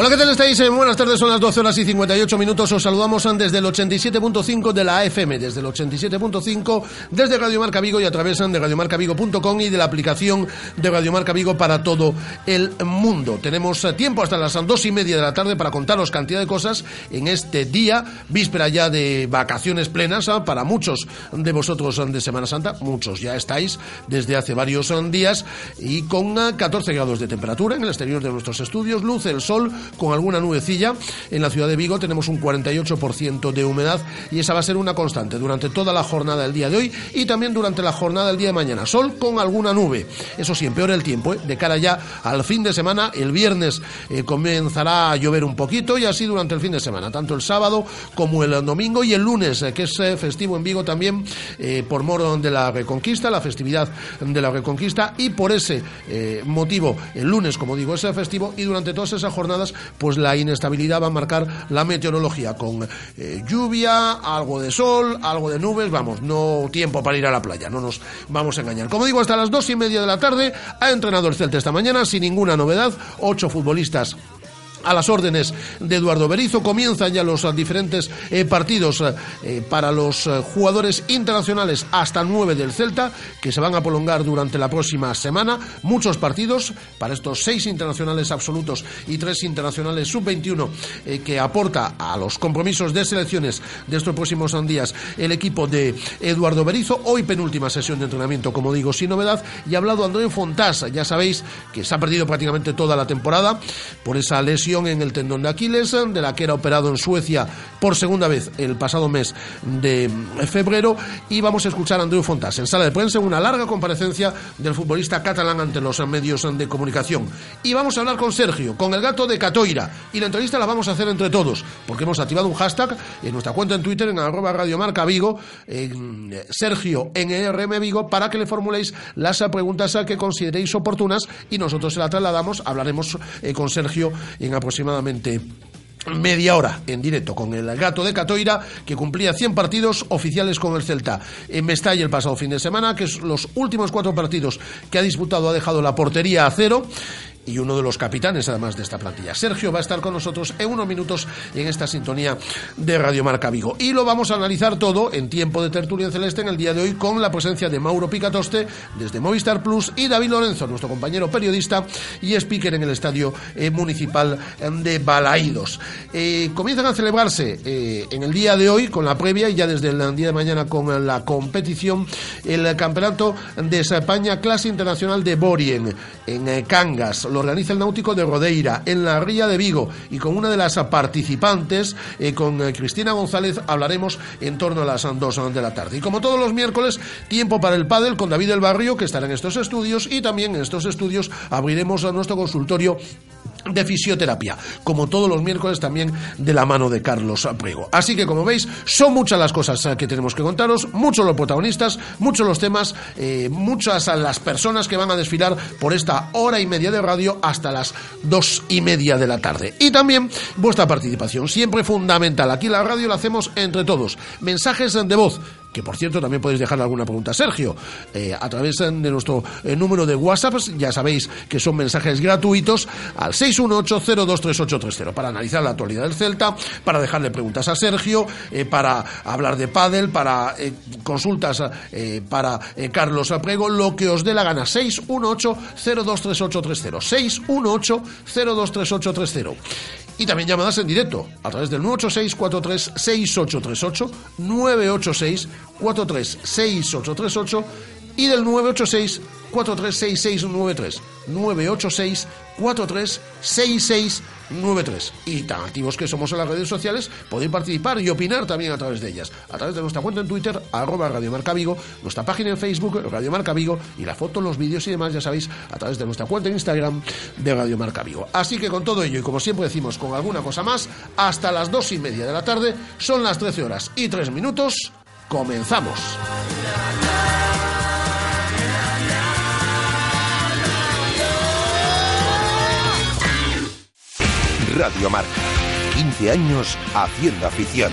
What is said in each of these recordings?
Hola, ¿qué tal estáis? Eh, buenas tardes, son las 12 horas y 58 minutos. Os saludamos desde el 87.5 de la FM, desde el 87.5, desde Radio Marca Vigo y a través de radiomarcavigo.com y de la aplicación de Radio Marca Vigo para todo el mundo. Tenemos eh, tiempo hasta las dos y media de la tarde para contaros cantidad de cosas en este día, víspera ya de vacaciones plenas para muchos de vosotros de Semana Santa. Muchos ya estáis desde hace varios eh, días y con 14 grados de temperatura en el exterior de nuestros estudios, luz, el sol con alguna nubecilla. En la ciudad de Vigo tenemos un 48% de humedad y esa va a ser una constante durante toda la jornada del día de hoy y también durante la jornada del día de mañana. Sol con alguna nube. Eso sí, empeora el tiempo. ¿eh? De cara ya al fin de semana, el viernes eh, comenzará a llover un poquito y así durante el fin de semana, tanto el sábado como el domingo y el lunes, eh, que es festivo en Vigo también por moro de la Reconquista, la festividad de la Reconquista y por ese motivo el lunes, como digo, es festivo y durante todas esas jornadas pues la inestabilidad va a marcar la meteorología con eh, lluvia, algo de sol, algo de nubes, vamos, no tiempo para ir a la playa, no nos vamos a engañar. Como digo, hasta las dos y media de la tarde ha entrenado el Celta esta mañana sin ninguna novedad, ocho futbolistas a las órdenes de Eduardo Berizo. Comienzan ya los diferentes eh, partidos eh, para los eh, jugadores internacionales hasta nueve del Celta, que se van a prolongar durante la próxima semana. Muchos partidos para estos seis internacionales absolutos y tres internacionales sub-21 que aporta a los compromisos de selecciones de estos próximos días el equipo de Eduardo Berizo. Hoy penúltima sesión de entrenamiento, como digo, sin novedad. Y ha hablado André Fontás, ya sabéis que se ha perdido prácticamente toda la temporada por esa lesión en el tendón de Aquiles, de la que era operado en Suecia por segunda vez el pasado mes de febrero. Y vamos a escuchar a Andreu Fontas en sala de prensa en una larga comparecencia del futbolista catalán ante los medios de comunicación. Y vamos a hablar con Sergio, con el gato de Catoira. Y la entrevista la vamos a hacer entre todos, porque hemos activado un hashtag en nuestra cuenta en Twitter, en arroba radiomarca Vigo, en Sergio NRM Vigo, para que le formuléis las preguntas que consideréis oportunas y nosotros se la trasladamos. Hablaremos eh, con Sergio en aproximadamente media hora en directo con el gato de Catoira que cumplía 100 partidos oficiales con el Celta en Mestalla el pasado fin de semana que es los últimos cuatro partidos que ha disputado ha dejado la portería a cero y uno de los capitanes además de esta plantilla. Sergio va a estar con nosotros en unos minutos en esta sintonía de Radio Marca Vigo. Y lo vamos a analizar todo en tiempo de tertulia celeste en el día de hoy con la presencia de Mauro Picatoste desde Movistar Plus y David Lorenzo, nuestro compañero periodista y speaker en el Estadio eh, Municipal de Balaídos. Eh, comienzan a celebrarse eh, en el día de hoy con la previa y ya desde el día de mañana con la competición el campeonato de España clase internacional de Borien en Cangas. Organiza el Náutico de Rodeira, en la Ría de Vigo, y con una de las participantes, eh, con eh, Cristina González, hablaremos en torno a las 2 de la tarde. Y como todos los miércoles, tiempo para el pádel con David del Barrio, que estará en estos estudios, y también en estos estudios abriremos nuestro consultorio de fisioterapia, como todos los miércoles también de la mano de Carlos Apriego. Así que como veis, son muchas las cosas eh, que tenemos que contaros, muchos los protagonistas, muchos los temas, eh, muchas las personas que van a desfilar por esta hora y media de radio hasta las dos y media de la tarde. Y también vuestra participación, siempre fundamental. Aquí la radio la hacemos entre todos. Mensajes de voz que por cierto también podéis dejar alguna pregunta a Sergio eh, a través de nuestro eh, número de WhatsApp, ya sabéis que son mensajes gratuitos al 618-023830 para analizar la actualidad del Celta, para dejarle preguntas a Sergio, eh, para hablar de pádel, para consultas para Carlos Aprego, lo que os dé la gana, 618-023830, 618-023830. Y también llamadas en directo a través del 986 43 6838 986 43 6838 y del 986 436693 986 436693 y tan activos que somos en las redes sociales podéis participar y opinar también a través de ellas. A través de nuestra cuenta en Twitter arroba Radio Marca Vigo nuestra página en Facebook Radio Marca Vigo y la foto, los vídeos y demás ya sabéis a través de nuestra cuenta en Instagram de Radio Marca Vigo. Así que con todo ello y como siempre decimos con alguna cosa más hasta las dos y media de la tarde son las 13 horas y 3 minutos comenzamos Radio Marca. 15 años haciendo afición.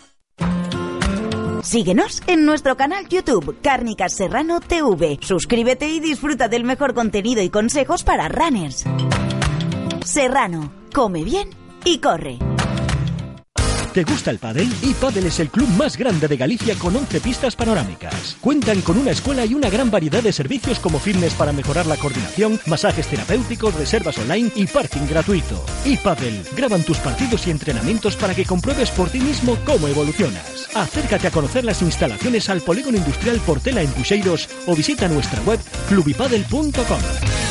Síguenos en nuestro canal YouTube Cárnicas Serrano TV. Suscríbete y disfruta del mejor contenido y consejos para runners. Serrano, come bien y corre. ¿Te gusta el pádel? iPadel es el club más grande de Galicia con 11 pistas panorámicas. Cuentan con una escuela y una gran variedad de servicios como fitness para mejorar la coordinación, masajes terapéuticos, reservas online y parking gratuito. iPadel, graban tus partidos y entrenamientos para que compruebes por ti mismo cómo evolucionas. Acércate a conocer las instalaciones al Polígono Industrial Portela en Puxeiros o visita nuestra web clubipadel.com.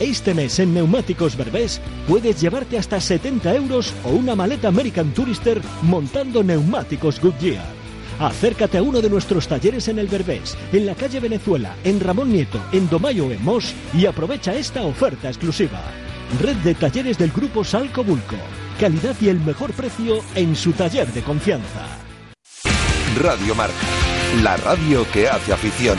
Este mes en Neumáticos Berbés puedes llevarte hasta 70 euros o una maleta American Tourister montando neumáticos Goodyear. Acércate a uno de nuestros talleres en el Berbés, en la calle Venezuela, en Ramón Nieto, en Domayo en Mos y aprovecha esta oferta exclusiva. Red de talleres del grupo Salco Bulco. Calidad y el mejor precio en su taller de confianza. Radio Marca, la radio que hace afición.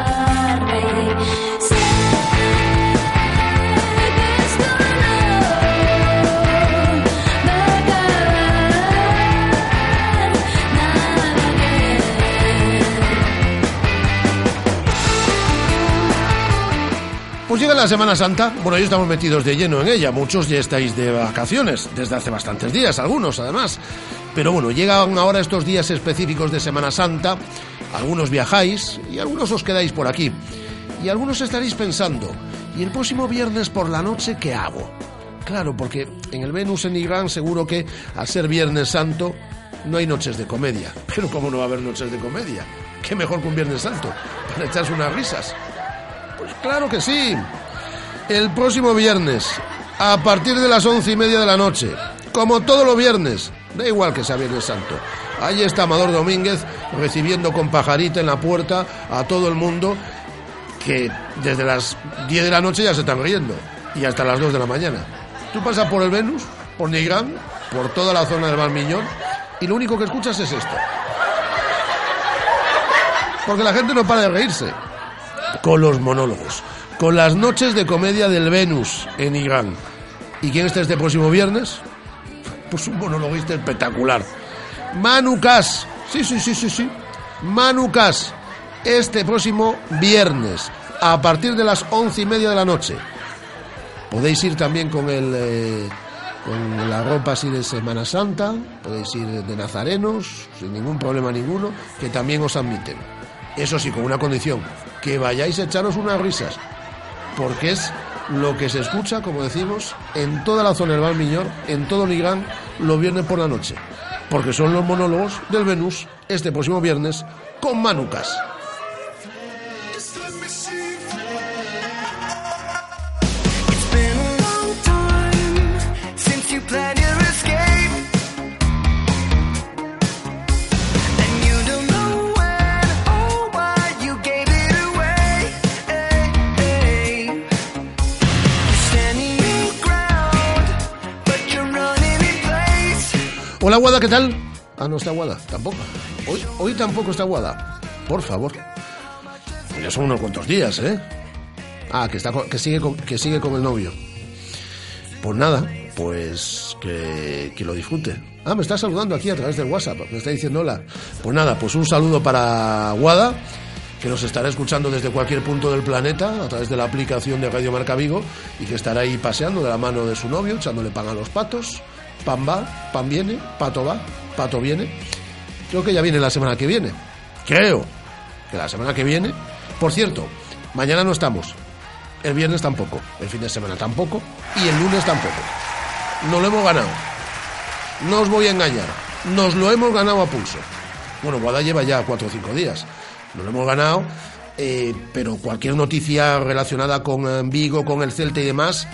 La Semana Santa, bueno, ya estamos metidos de lleno en ella, muchos ya estáis de vacaciones, desde hace bastantes días, algunos además. Pero bueno, llegan ahora estos días específicos de Semana Santa, algunos viajáis y algunos os quedáis por aquí. Y algunos estaréis pensando, ¿y el próximo viernes por la noche qué hago? Claro, porque en el Venus en Irán seguro que al ser Viernes Santo no hay noches de comedia. Pero ¿cómo no va a haber noches de comedia? ¿Qué mejor que un Viernes Santo? Para echarse unas risas. Pues claro que sí. El próximo viernes, a partir de las once y media de la noche, como todos los viernes, Da igual que sea Viernes Santo. Ahí está Amador Domínguez recibiendo con pajarita en la puerta a todo el mundo que desde las 10 de la noche ya se están riendo y hasta las 2 de la mañana. Tú pasas por el Venus, por Nigrán, por toda la zona del Valmiñón y lo único que escuchas es esto. Porque la gente no para de reírse con los monólogos, con las noches de comedia del Venus en Nigrán. ¿Y quién está este próximo viernes? Pues un monologuista espectacular. Manu Cas. Sí, sí, sí, sí, sí. Manu Cas. Este próximo viernes, a partir de las once y media de la noche. Podéis ir también con el eh, con la ropa así de Semana Santa, podéis ir de nazarenos, sin ningún problema ninguno, que también os admiten. Eso sí, con una condición, que vayáis a echaros unas risas, porque es lo que se escucha, como decimos, en toda la zona del Valmiñor, en todo Nigrán, los viernes por la noche, porque son los monólogos del Venus este próximo viernes con Manucas. Hola, Guada, ¿qué tal? Ah, no está Guada, tampoco. Hoy, hoy tampoco está Guada. Por favor. Ya son unos cuantos días, ¿eh? Ah, que, está, que, sigue con, que sigue con el novio. Pues nada, pues que, que lo disfrute. Ah, me está saludando aquí a través del WhatsApp. Me está diciendo hola. Pues nada, pues un saludo para Guada, que nos estará escuchando desde cualquier punto del planeta a través de la aplicación de Radio Marca Vigo y que estará ahí paseando de la mano de su novio, echándole pan a los patos pan va, pan viene, pato va, pato viene. Creo que ya viene la semana que viene. Creo que la semana que viene. Por cierto, mañana no estamos. El viernes tampoco. El fin de semana tampoco. Y el lunes tampoco. Nos lo hemos ganado. No os voy a engañar. Nos lo hemos ganado a pulso. Bueno, Guada lleva ya cuatro o cinco días. Nos lo hemos ganado. Eh, pero cualquier noticia relacionada con eh, Vigo, con el Celta y demás,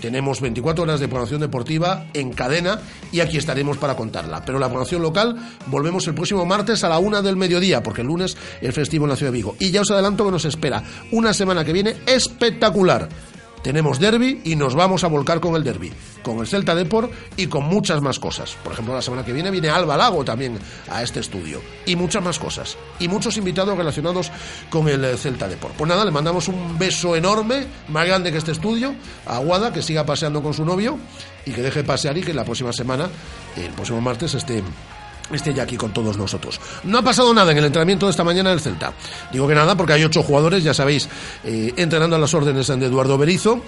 tenemos 24 horas de programación deportiva en cadena y aquí estaremos para contarla. Pero la programación local volvemos el próximo martes a la una del mediodía, porque el lunes el festivo en la ciudad de Vigo. Y ya os adelanto que nos espera una semana que viene espectacular tenemos derby y nos vamos a volcar con el derby, con el Celta Deport y con muchas más cosas. Por ejemplo, la semana que viene viene Alba Lago también a este estudio y muchas más cosas y muchos invitados relacionados con el eh, Celta Deport. Pues nada, le mandamos un beso enorme, más grande que este estudio, a Aguada, que siga paseando con su novio y que deje pasear y que la próxima semana, el próximo martes, esté esté ya aquí con todos nosotros. No ha pasado nada en el entrenamiento de esta mañana del Celta. Digo que nada porque hay ocho jugadores, ya sabéis, eh, entrenando a las órdenes de Eduardo Berizo,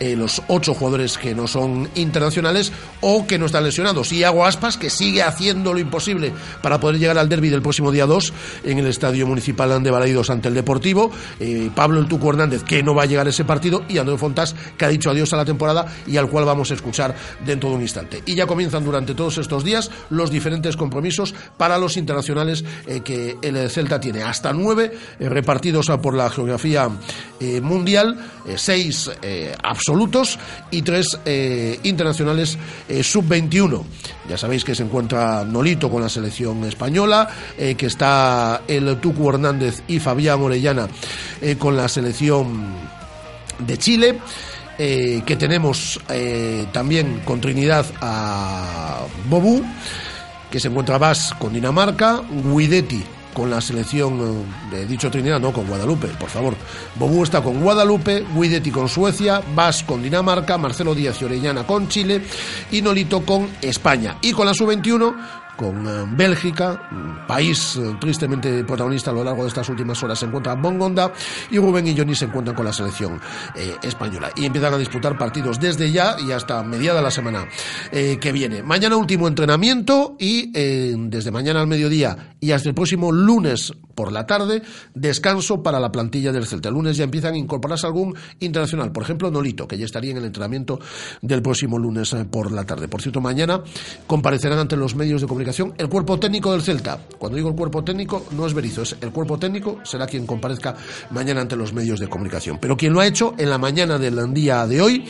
eh, los ocho jugadores que no son internacionales o que no están lesionados. Y Hago Aspas, que sigue haciendo lo imposible para poder llegar al derby del próximo día 2 en el Estadio Municipal de Balaidos ante el Deportivo. Eh, Pablo El Tuco Hernández, que no va a llegar a ese partido. Y Andrés Fontás, que ha dicho adiós a la temporada y al cual vamos a escuchar dentro de un instante. Y ya comienzan durante todos estos días los diferentes compromisos para los internacionales eh, que el Celta tiene. Hasta nueve eh, repartidos por la geografía eh, mundial, seis absolutos y tres internacionales sub-21. Ya sabéis que se encuentra Nolito con la selección española, que está el Tucu Hernández y Fabián Orellana con la selección de Chile. que tenemos también con Trinidad a Bobú, que se encuentra Vas con Dinamarca, Guidetti con la selección eh, de dicho Trinidad, no con Guadalupe, por favor. Bobú está con Guadalupe, Guidetti con Suecia, Vas con Dinamarca, Marcelo Díaz y Orellana con Chile y Nolito con España. Y con la sub-21 con eh, Bélgica, país eh, tristemente protagonista a lo largo de estas últimas horas, se encuentra Bongonda y Rubén y Johnny se encuentran con la selección eh, española y empiezan a disputar partidos desde ya y hasta mediada la semana que viene. Mañana último entrenamiento y desde mañana al mediodía y hasta el próximo lunes por la tarde descanso para la plantilla del Celta. El lunes ya empiezan a incorporarse algún internacional, por ejemplo Nolito, que ya estaría en el entrenamiento del próximo lunes por la tarde. Por cierto, mañana comparecerán ante los medios de comunicación el cuerpo técnico del Celta. Cuando digo el cuerpo técnico, no es Berizo, es el cuerpo técnico, será quien comparezca mañana ante los medios de comunicación. Pero quien lo ha hecho en la mañana del día de hoy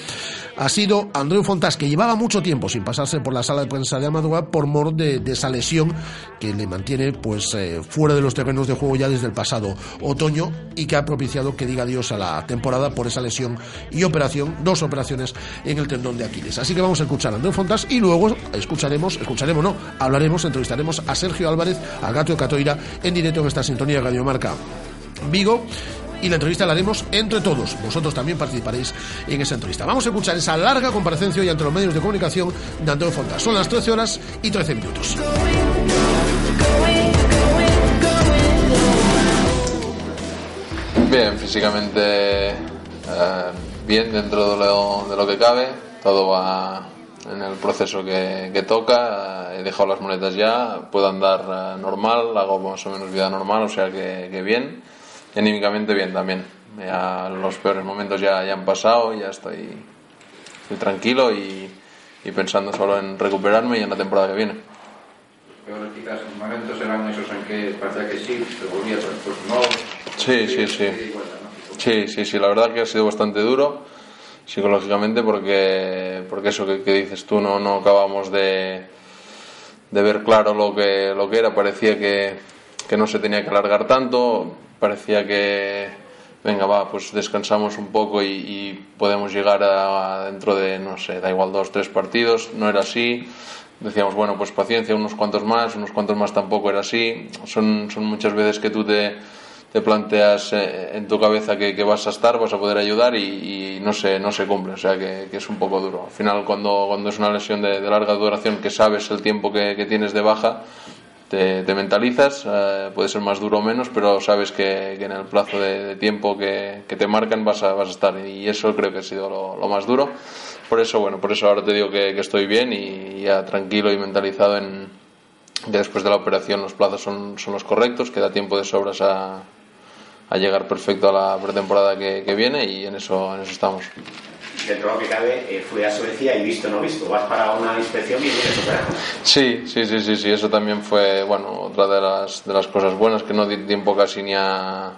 ha sido Andreu Fontas, que llevaba mucho tiempo sin pasarse por la sala de prensa de Amadua por mor de, esa lesión que le mantiene pues eh, fuera de los terrenos de juego ya desde el pasado otoño y que ha propiciado que diga adiós a la temporada por esa lesión y operación, dos operaciones en el tendón de Aquiles. Así que vamos a escuchar a Andreu Fontas y luego escucharemos, escucharemos no, hablaremos, entrevistaremos a Sergio Álvarez, al gato Catoira, en directo en esta sintonía de Radiomarca Vigo y la entrevista la haremos entre todos. Vosotros también participaréis en esa entrevista. Vamos a escuchar esa larga comparecencia hoy ante los medios de comunicación de Antonio Fontas. Son las 13 horas y 13 minutos. Bien, físicamente eh, bien dentro de lo, de lo, que cabe. Todo va en el proceso que, toca. He dejado las monedas ya, puedo andar eh, normal, hago más o menos vida normal, o sea que, que bien anímicamente bien también. Ya los peores momentos ya, ya han pasado, ya estoy, estoy tranquilo y, y, pensando solo en recuperarme y en la temporada que viene. Pero quizás momentos eran esos en que parecía que sí, te volvías después no. Sí, sí, sí. Sí, sí, sí, la verdad que ha sido bastante duro psicológicamente porque, porque eso que, dices tú no, no acabamos de, de ver claro lo que, lo que era, parecía que, que no se tenía que alargar tanto, parecía que, venga, va, pues descansamos un poco y, podemos llegar a, dentro de, no sé, da igual dos, tres partidos. No era así. Decíamos, bueno, pues paciencia, unos cuantos más, unos cuantos más tampoco era así. Son, son muchas veces que tú te, te planteas eh, en tu cabeza que, vas a estar, vas a poder ayudar y, no, se, no se cumple, o sea que, es un poco duro. Al final, cuando, cuando es una lesión de, de larga duración, que sabes el tiempo que, tienes de baja, te, mentalizas, eh, puede ser más duro o menos, pero sabes que, en el plazo de, tiempo que, te marcan vas a, vas a estar y eso creo que ha sido lo, más duro. Por eso, bueno, por eso ahora te digo que, estoy bien y ya tranquilo y mentalizado en que después de la operación los plazos son, son los correctos, que da tiempo de sobras a, a llegar perfecto a la pretemporada que, que viene y en eso, en eso estamos dentro de lo que cabe, eh, fui a Suecia y visto no visto. Vas para una inspección y vienes operado. Sí, sí, sí, sí, sí, eso también fue, bueno, otra de las, de las cosas buenas, que no di tiempo casi ni a,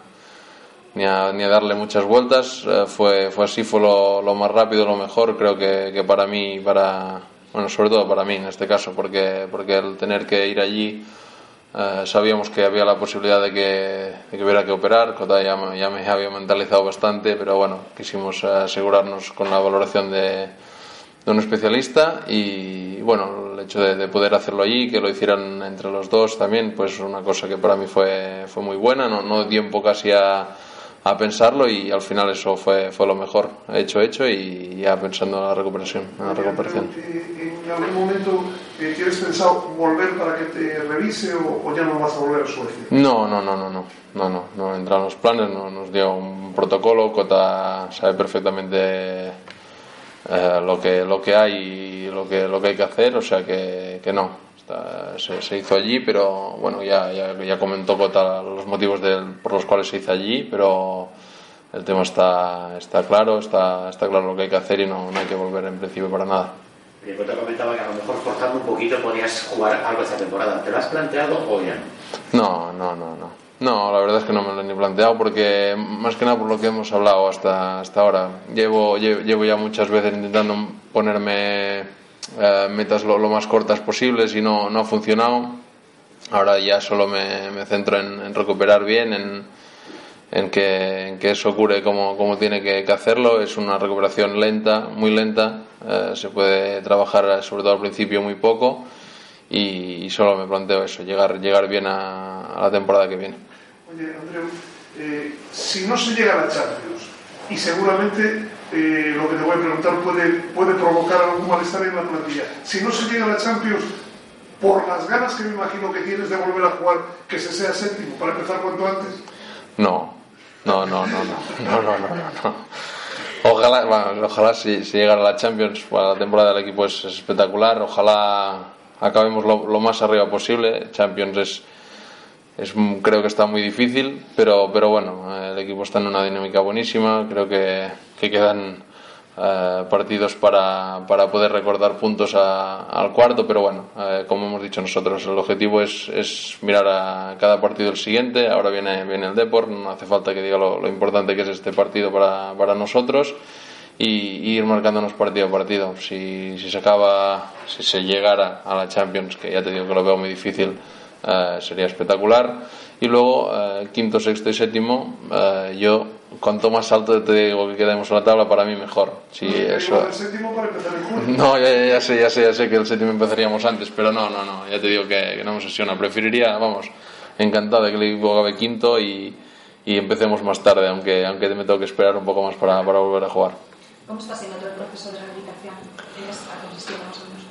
ni a, ni a darle muchas vueltas. Eh, fue, fue así, fue lo, lo, más rápido, lo mejor, creo que, que para mí, para, bueno, sobre todo para mí en este caso, porque, porque el tener que ir allí eh, sabíamos que había la posibilidad de que, de que hubiera que operar, Kota ya, ya, me había mentalizado bastante, pero bueno, quisimos asegurarnos con la valoración de, de un especialista y bueno, el hecho de, poder hacerlo allí, que lo hicieran entre los dos también, pues una cosa que para mí fue, fue muy buena, no, no tiempo casi a a pensarlo y al final eso fue, fue lo mejor, hecho, hecho y ya pensando en la recuperación. En, la recuperación. Algún momento eh, tienes pensado volver para que te revise o, ya no vas a volver a No, no, no, no, no, no, no, no entraron los planes, no, nos dio un protocolo, Cota sabe perfectamente eh, lo, que, lo que hay y lo que, lo que hay que hacer, o sea que, que no, se, hizo allí, pero bueno, ya, ya, ya comentó Cota los motivos por los cuales se hizo allí, pero el tema está, está claro, está, está claro lo que hay que hacer y no, no hay que volver en principio para nada. Y te comentaba que a lo mejor forzando un poquito podías jugar algo esta temporada. ¿Te lo has planteado o ya no? No, no, no, no. la verdad es que no me lo he ni planteado porque, más que nada por lo que hemos hablado hasta, hasta ahora, llevo, llevo ya muchas veces intentando ponerme eh, metas lo, más cortas posibles y no, no ha funcionado. Ahora ya solo me, me centro en, recuperar bien, en, en, que, en, que, eso ocurre como, como tiene que, hacerlo. Es una recuperación lenta, muy lenta. Eh, se puede trabajar, sobre todo al principio, muy poco. Y, solo me planteo eso, llegar, llegar bien a, la temporada que viene. Oye, Andreu, eh, si no se llega a la Champions, y seguramente eh, lo que te voy a preguntar puede, puede provocar algún malestar en la plantilla. Si no se llega a la Champions, por las ganas que me imagino que tienes de volver a jugar, que se sea séptimo para empezar cuanto antes. No, no, no, no, no, no, no, no. no. Ojalá, bueno, ojalá si, si llegara a la Champions para la temporada del equipo es, espectacular. Ojalá acabemos lo, lo, más arriba posible. Champions es, es, creo que está muy difícil, pero, pero bueno, el equipo está en una dinámica buenísima. Creo que que quedan eh, partidos para, para, poder recordar puntos al cuarto, pero bueno, eh, como hemos dicho nosotros, el objetivo es, es, mirar a cada partido el siguiente. Ahora viene, viene el Deport, no hace falta que diga lo, importante que es este partido para, para nosotros. y, ir marcándonos partido a partido. Si, si se acaba, si se llegara a la Champions, que ya te digo que lo veo muy difícil, eh, sería espectacular. Y luego, eh, quinto, sexto y séptimo, eh, yo cuanto más alto te digo que quedemos en la tabla, para mí mejor. Si eso... El séptimo para empezar el No, ya, ya, sé, ya sé, ya sé que el séptimo empezaríamos antes, pero no, no, no, ya te digo que, que no me obsesiona. Preferiría, vamos, encantado de que el equipo acabe quinto y, y empecemos más tarde, aunque, aunque me tengo que esperar un poco más para, para volver a jugar. ¿Cómo está siendo todo el proceso de rehabilitación en esta condición más o menos?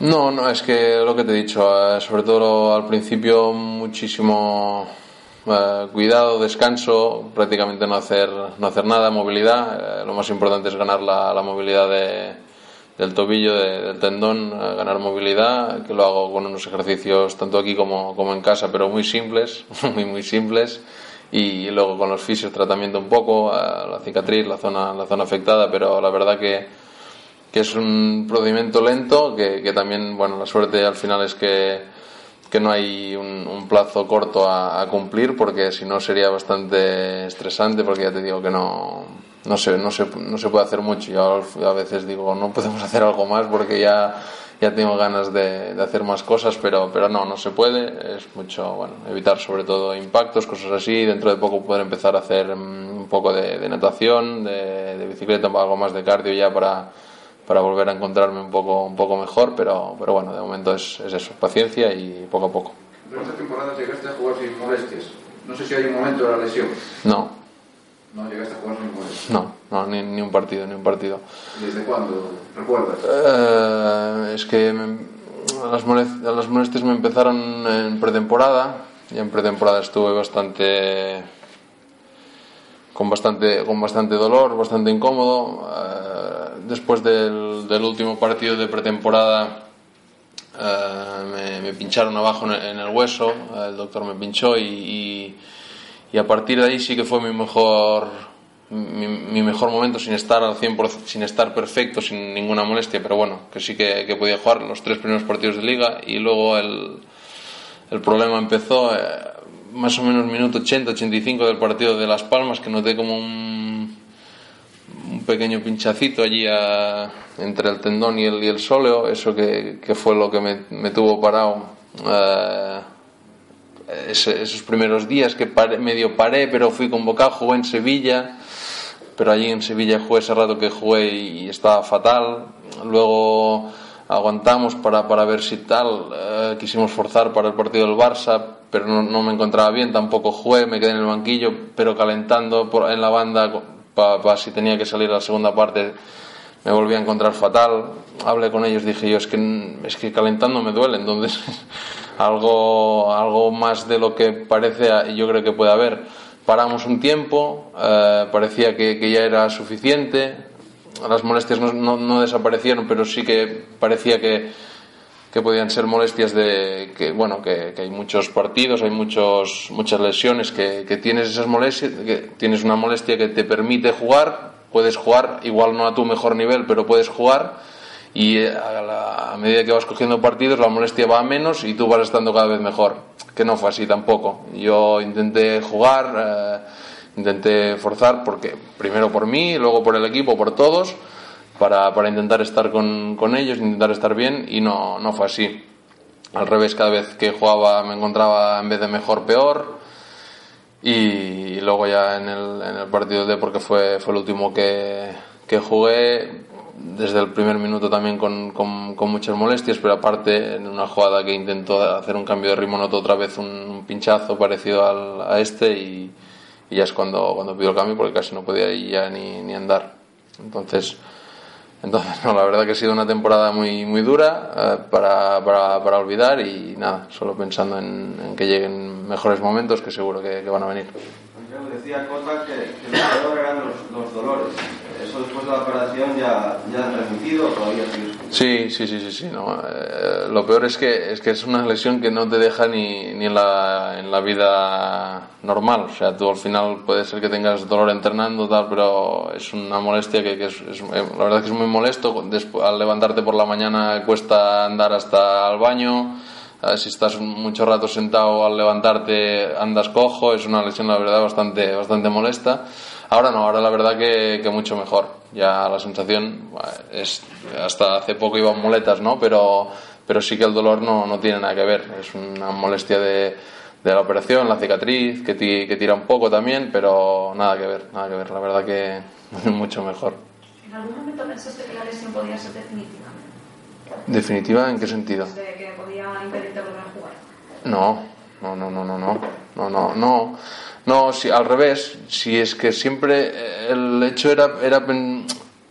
No, no, es que lo que te he dicho, eh, sobre todo al principio muchísimo eh, cuidado, descanso, prácticamente no hacer, no hacer nada, movilidad. Eh, lo más importante es ganar la, la movilidad de, del tobillo, de- del tendón, eh, ganar movilidad, que lo hago con unos ejercicios tanto aquí como, como en casa, pero muy simples, muy, muy simples. Y luego con los fisios tratamiento un poco, eh, la cicatriz, la zona, la zona afectada, pero la verdad que, es un procedimiento lento, que, que también, bueno, la suerte al final es que, que no hay un, plazo corto a, cumplir, porque si no sería bastante estresante, porque ya te digo que no, no, se, no, se, no se puede hacer mucho. Yo a veces digo, no podemos hacer algo más porque ya, ya tengo ganas de, hacer más cosas, pero, pero no, no se puede. Es mucho, bueno, evitar sobre todo impactos, cosas así. Dentro de poco poder empezar a hacer mm, un poco de, de natación, de, de bicicleta, algo más de cardio ya para para volver a encontrarme un poco, un poco mejor, pero, pero bueno, de momento es, es eso, paciencia y poco a poco. Pero esta temporada llegaste a jugar sin molestias. No sé si hay un momento de la lesión. No, No llegaste a jugar sin molestias. no, no ni, ni un partido, ni un partido. ¿Desde cuándo? ¿Recuerdas? Eh, es que me- las, molest- las molestias me empezaron en pretemporada y en pretemporada estuve bastante con bastante con bastante dolor, bastante incómodo. Eh, después del, del último partido de pretemporada eh, me, pincharon abajo en el, hueso, el doctor me pinchó y, a partir de ahí sí que fue mi mejor mi, mejor momento sin estar al 100%, sin estar perfecto, sin ninguna molestia, pero bueno, que sí que, podía jugar los tres primeros partidos de liga y luego el, el problema empezó eh, más o menos minuto 80, 85 del partido de Las Palmas, que noté como un pequeño pinchacito allí a- entre el tendón y el, y el sóleo, eso que, que fue lo que me, me tuvo parado. eh, esos primeros días que paré- medio paré, pero fui convocado, jugué en Sevilla, pero allí en Sevilla jugué ese rato que jugué y estaba fatal. Luego aguantamos para, para ver si tal, eh, quisimos forzar para el partido del Barça, pero no, no me encontraba bien, tampoco jugué, me quedé en el banquillo, pero calentando por, en la banda para si tenía que salir a la segunda parte me volví a encontrar fatal. Hablé con ellos, dije yo, es que, es que calentando me duele, entonces algo, algo más de lo que parece yo creo que puede haber. Paramos un tiempo, eh, parecía que, ya era suficiente, las molestias no desaparecieron, pero sí que parecía que, que podían ser molestias de que bueno que, hay muchos partidos hay muchos muchas lesiones que, que tienes esas molestias tienes una molestia que te permite jugar puedes jugar igual no a tu mejor nivel pero puedes jugar y a, la- medida que vas cogiendo partidos la molestia va a menos y tú vas estando cada vez mejor que no fue así tampoco. Yo intenté jugar eh, intenté forzar porque primero por mí luego por el equipo por todos para, para intentar estar con, con ellos, intentar estar bien y no, no fue así. Al revés, cada vez que jugaba me encontraba en vez de mejor peor y luego ya en el, en el partido de porque fue, fue el último que, que jugué desde el primer minuto también con, con, con muchas molestias, pero aparte en una jugada que intentó hacer un cambio de ritmo notó otra vez un, un pinchazo parecido al, a este y, y ya es cuando, cuando pido el cambio porque casi no podía ya ni, ni andar. Entonces, entonces, no, la verdad que ha sido una temporada muy, muy dura eh, para, para, para olvidar y nada, solo pensando en, que lleguen mejores momentos que seguro que van a venir. Decía Cota que, que lo peor eran los, los dolores. ¿Eso después de la operación ya, ya han remitido o todavía sigue? Sí, sí, sí, sí, sí. No. Eh, lo peor es que, es que es una lesión que no te deja ni, ni en, la, en la vida normal. O sea, tú al final puede ser que tengas dolor entrenando, tal, pero es una molestia que, que es, es- eh, la verdad que es muy molesto. Después, al levantarte por la mañana cuesta andar hasta el baño. Eh, si estás mucho rato sentado al levantarte andas cojo, es una lesión la verdad bastante, bastante molesta. Ahora no, ahora la verdad que, que mucho mejor. Ya la sensación es hasta hace poco iba en muletas, ¿no? Pero, pero sí que el dolor no, no tiene nada que ver. Es una molestia de, de la operación, la cicatriz, que, que tira un poco también, pero nada que ver, nada que ver. La verdad que mucho mejor. ¿En algún momento pensaste que la lesión podía ser definitiva? ¿Definitiva en qué sentido? De que podía impedirte volver a jugar. No, no, no, no, no, no, no, no, no, no, si, al revés, si es que siempre eh, el hecho era, era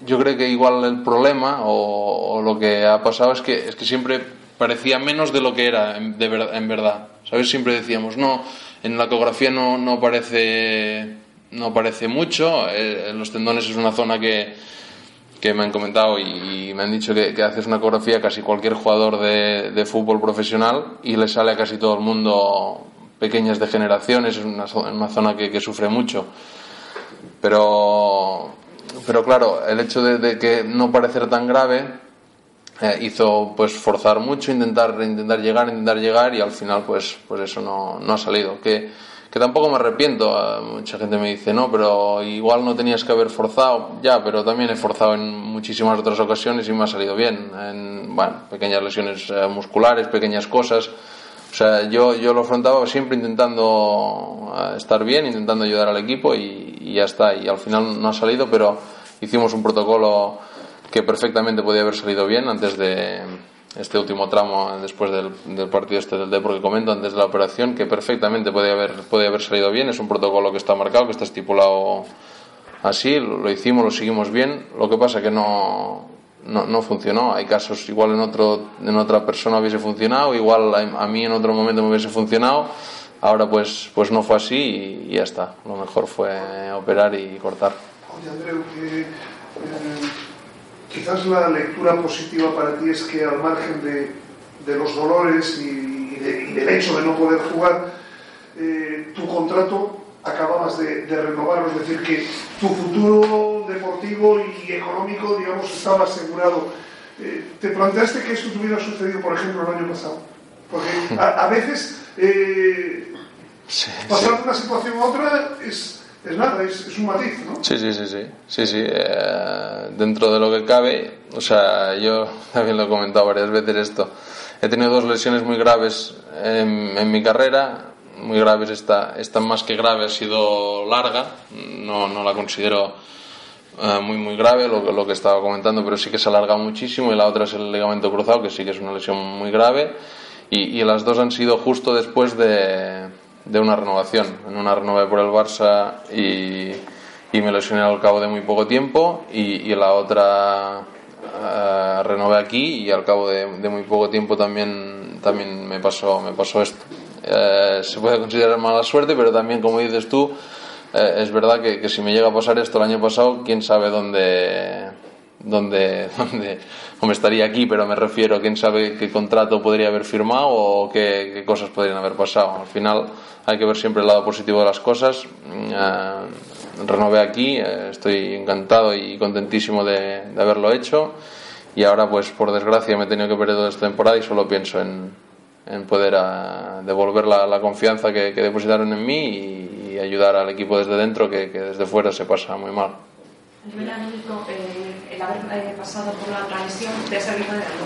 yo creo que igual el problema o, o lo que ha pasado es que, es que siempre parecía menos de lo que era en, de ver, en verdad, ¿sabes? Siempre decíamos, no, en la ecografía no, no parece no parece mucho, eh, los tendones es una zona que, que me han comentado y, me han dicho que, haces una ecografía casi cualquier jugador de, de, fútbol profesional y le sale a casi todo el mundo pequeñas degeneraciones, es una, una zona que, sufre mucho. Pero, pero claro, el hecho de, de que no parecer tan grave eh, hizo pues forzar mucho, intentar, intentar llegar, intentar llegar y al final pues, pues eso no, no ha salido. Que, que tampoco me arrepiento. Eh, mucha gente me dice, no, pero igual no tenías que haber forzado. Ya, pero también he forzado en muchísimas otras ocasiones y me ha salido bien. En, bueno, pequeñas lesiones eh, musculares, pequeñas cosas. O sea, yo, yo lo afrontaba siempre intentando eh, estar bien, intentando ayudar al equipo y, y ya está. Y al final no ha salido, pero hicimos un protocolo que perfectamente podía haber salido bien antes de este último tramo después del, del, partido este del Depor que comento antes de la operación que perfectamente puede haber, puede haber salido bien. Es un protocolo que está marcado que está estipulado así. Lo, hicimos lo seguimos bien. Lo que pasa que no, no, no funcionó. Hay casos igual en otro en otra persona hubiese funcionado igual a, a, mí en otro momento me hubiese funcionado. Ahora pues pues no fue así y, y ya está. Lo mejor fue operar y cortar. Oye, Andreu, que, eh quizás la lectura positiva para ti es que al margen de, de los dolores y, y, de, y, del hecho de no poder jugar, eh, tu contrato acababas de, de, renovarlo, es decir, que tu futuro deportivo y económico, digamos, estaba asegurado. Eh, ¿Te planteaste que esto te hubiera sucedido, por ejemplo, el año pasado? Porque a, a veces eh, sí, pasar de sí. una situación a otra es es nada, es, es, un matiz, ¿no? Sí, sí, sí, sí, sí, sí. Eh, dentro de lo que cabe, o sea, yo también lo he comentado varias veces esto, he tenido dos lesiones muy graves en, en mi carrera, muy graves, esta, esta más que grave ha sido larga, no, no la considero uh, muy, muy grave lo, lo que estaba comentando, pero sí que se alarga muchísimo y la otra es el ligamento cruzado, que sí que es una lesión muy grave y, y las dos han sido justo después de de una renovación. En una renové por el Barça y, y me lesioné al cabo de muy poco tiempo y, y la otra uh, renové aquí y al cabo de, muy poco tiempo también, también me, pasó, me pasó esto. Uh, se puede considerar mala suerte, pero también, como dices tú, uh, es verdad que, que, si me llega a pasar esto el año pasado, quién sabe dónde, dónde, dónde, dónde estaría aquí, pero me refiero, quién sabe qué contrato podría haber firmado o qué, qué cosas podrían haber pasado. Al final, hay que ver siempre el lado positivo de las cosas. Eh, renové aquí, eh, estoy encantado y contentísimo de, de, haberlo hecho. Y ahora, pues por desgracia, me he tenido que perder toda esta temporada y solo pienso en, en poder a, devolver la, la confianza que, que, depositaron en mí y, y, ayudar al equipo desde dentro, que, que, desde fuera se pasa muy mal. A eh, el haber eh, pasado por la transición te ha servido de algo.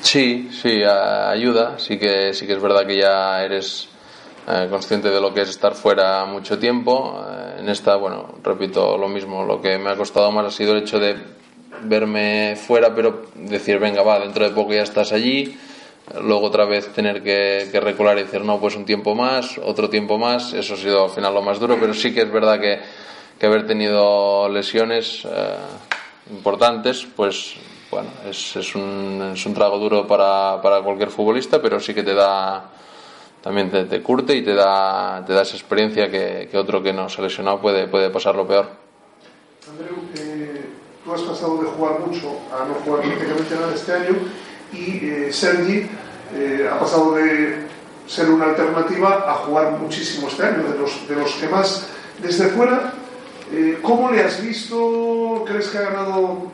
Sí, sí, ayuda. Sí que, sí que es verdad que ya eres eh, consciente de lo que es estar fuera mucho tiempo. Eh, en esta, bueno, repito lo mismo, lo que me ha costado más ha sido el hecho de verme fuera, pero decir, venga, va, dentro de poco ya estás allí. Luego otra vez tener que, que y decir, no, pues un tiempo más, otro tiempo más. Eso ha sido al final lo más duro, pero sí que es verdad que, que haber tenido lesiones eh, importantes, pues bueno, es, es, un, es un trago duro para, para cualquier futbolista, pero sí que te da también te, te, curte y te da, te da esa experiencia que, que, otro que no se lesionado puede, puede pasarlo peor. Andreu, eh, tú has pasado de jugar mucho a no jugar prácticamente nada este año y eh, Sergi eh, ha pasado de ser una alternativa a jugar muchísimo este año, de los, de los que más desde fuera. Eh, ¿Cómo le has visto? ¿Crees que ha ganado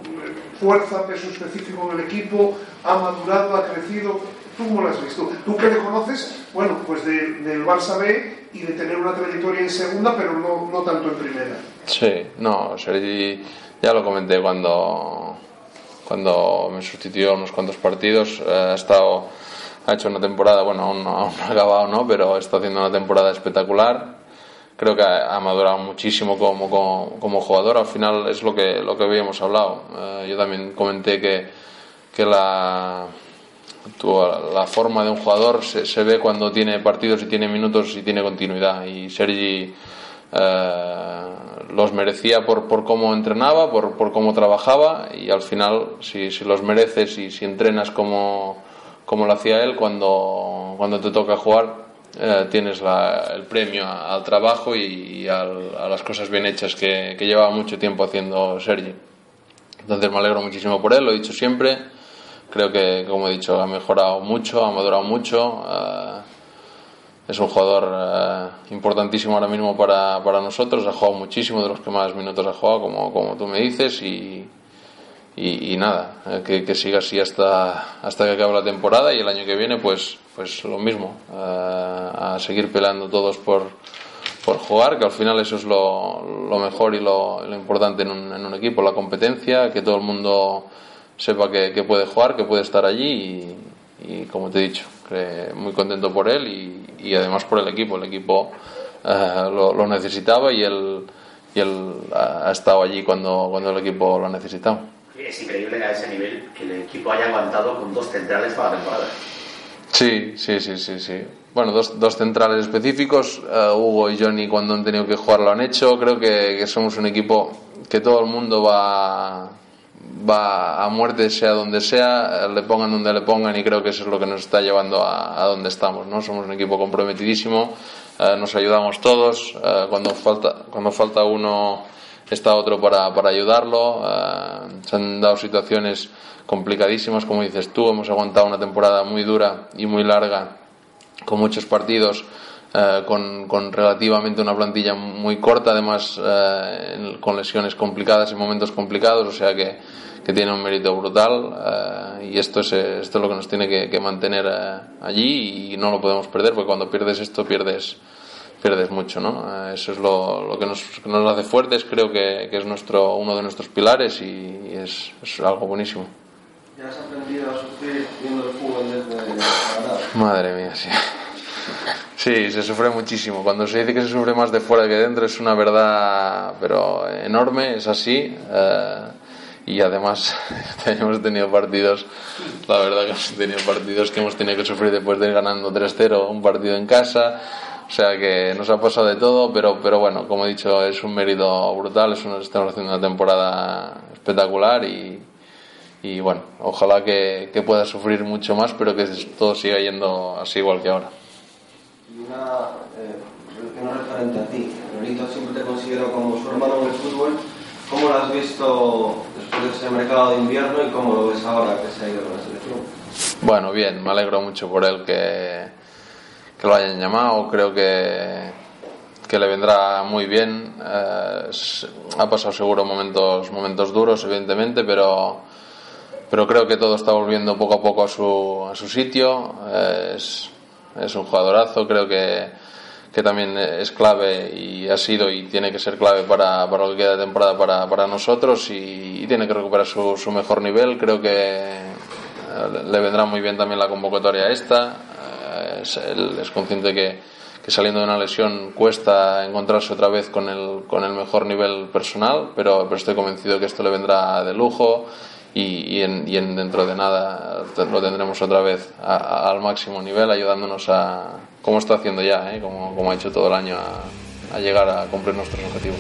fuerza, peso específico en el equipo? ¿Ha madurado, ha crecido? ¿Tú cómo lo has visto? Tú que le conoces, bueno, pues de, del Barça B y de tener una trayectoria en segunda, pero no, no tanto en primera. Sí, no, Sergi ya lo comenté cuando, cuando me sustituyó unos cuantos partidos. Eh, ha estado, ha hecho una temporada, bueno, aún no, aún no ha acabado, ¿no? Pero está haciendo una temporada espectacular. Creo que ha, madurado muchísimo como, como, jugador. Al final es lo que, lo que habíamos hablado. Eh, yo también comenté que, que la, tu- la forma de un jugador se, se ve cuando tiene partidos y tiene minutos y tiene continuidad. Y Sergi eh, los merecía por, por cómo entrenaba, por, por cómo trabajaba y al final si, si los mereces y si entrenas como, como lo hacía él cuando, cuando te toca jugar eh, tienes la- el premio al trabajo y, y al- a las cosas bien hechas que, que llevaba mucho tiempo haciendo Sergi. Entonces me alegro muchísimo por él, lo he dicho siempre. Creo que, como he dicho, ha mejorado mucho, ha madurado mucho. eh, es un jugador eh, importantísimo ahora mismo para, para nosotros. Ha jugado muchísimo, de los que más minutos ha jugado, como, como tú me dices. Y, y, y nada, eh, que, que siga así hasta, hasta que acabe la temporada. Y el año que viene, pues, pues lo mismo. eh, a seguir peleando todos por, por jugar, que al final eso es lo, lo mejor y lo, lo importante en un, en un equipo, la competencia, que todo el mundo sepa que, que puede jugar, que puede estar allí y, y como te he dicho, que muy contento por él y, y además por el equipo. El equipo eh, lo, lo necesitaba y él, y él ha estado allí cuando, cuando el equipo lo ha necesitado. Es increíble que a ese nivel que el equipo haya aguantado con dos centrales toda la temporada. Sí, sí, sí, sí, sí. Bueno, dos, dos centrales específicos, eh, Hugo y Johnny cuando han tenido que jugar lo han hecho. Creo que, somos un equipo que todo el mundo va, va a muerte, sea donde sea, eh, le pongan donde le pongan y creo que eso es lo que nos está llevando a, donde estamos. ¿no? Somos un equipo comprometidísimo, eh, nos ayudamos todos, cuando, falta, cuando falta uno está otro para, para ayudarlo. eh, se han dado situaciones complicadísimas, como dices tú, hemos aguantado una temporada muy dura y muy larga, con muchos partidos, eh, con, con relativamente una plantilla muy corta, además en- con lesiones complicadas y momentos complicados, o sea que, que tiene un mérito brutal eh, y esto es, esto es lo que nos tiene que, que mantener allí y no lo podemos perder, porque cuando pierdes esto pierdes pierdes mucho, ¿no? Eh, Eso es lo, lo que, nos, que nos hace fuertes, creo que, que es nuestro, uno de nuestros pilares y, y es, es algo buenísimo. ¿Ya has aprendido a sufrir viendo el fútbol desde? Madre mía, sí. Sí, se sufre muchísimo. Cuando se dice que se sufre más de fuera que dentro es una verdad, pero enorme, es así. eh, y además hemos tenido partidos, la verdad que hemos tenido partidos que hemos tenido que sufrir después de ir ganando 3-0 un partido en casa. O sea que nos ha pasado de todo, pero, pero bueno, como he dicho, es un mérito brutal. Es una, estamos haciendo una temporada espectacular y, y bueno, ojalá que, que pueda sufrir mucho más, pero que todo siga yendo así igual que ahora. Y una, eh, no referente a ti. Lolito siempre te considero como su hermano en el fútbol. ¿Cómo lo has visto después de ese mercado de invierno y cómo lo ves ahora que se ha ido con la selección? Bueno, bien, me alegro mucho por él que, que lo hayan llamado. Creo que, que le vendrá muy bien. Eh, ha pasado seguro momentos, momentos duros, evidentemente, pero, pero creo que todo está volviendo poco a poco a su, a su sitio. Eh, es, es un jugadorazo, creo que, que también es clave y ha sido y tiene que ser clave para, para lo que queda de temporada para, para nosotros y, y tiene que recuperar su, su mejor nivel. Creo que eh, le vendrá muy bien también la convocatoria esta. Es, él es consciente que, que saliendo de una lesión cuesta encontrarse otra vez con el, con el mejor nivel personal, pero, pero estoy convencido que esto le vendrá de lujo y, y, en, y en dentro de nada lo tendremos otra vez a- a- al máximo nivel, ayudándonos a, como está haciendo ya, ¿eh? como, como ha hecho todo el año, a, a llegar a cumplir nuestros objetivos.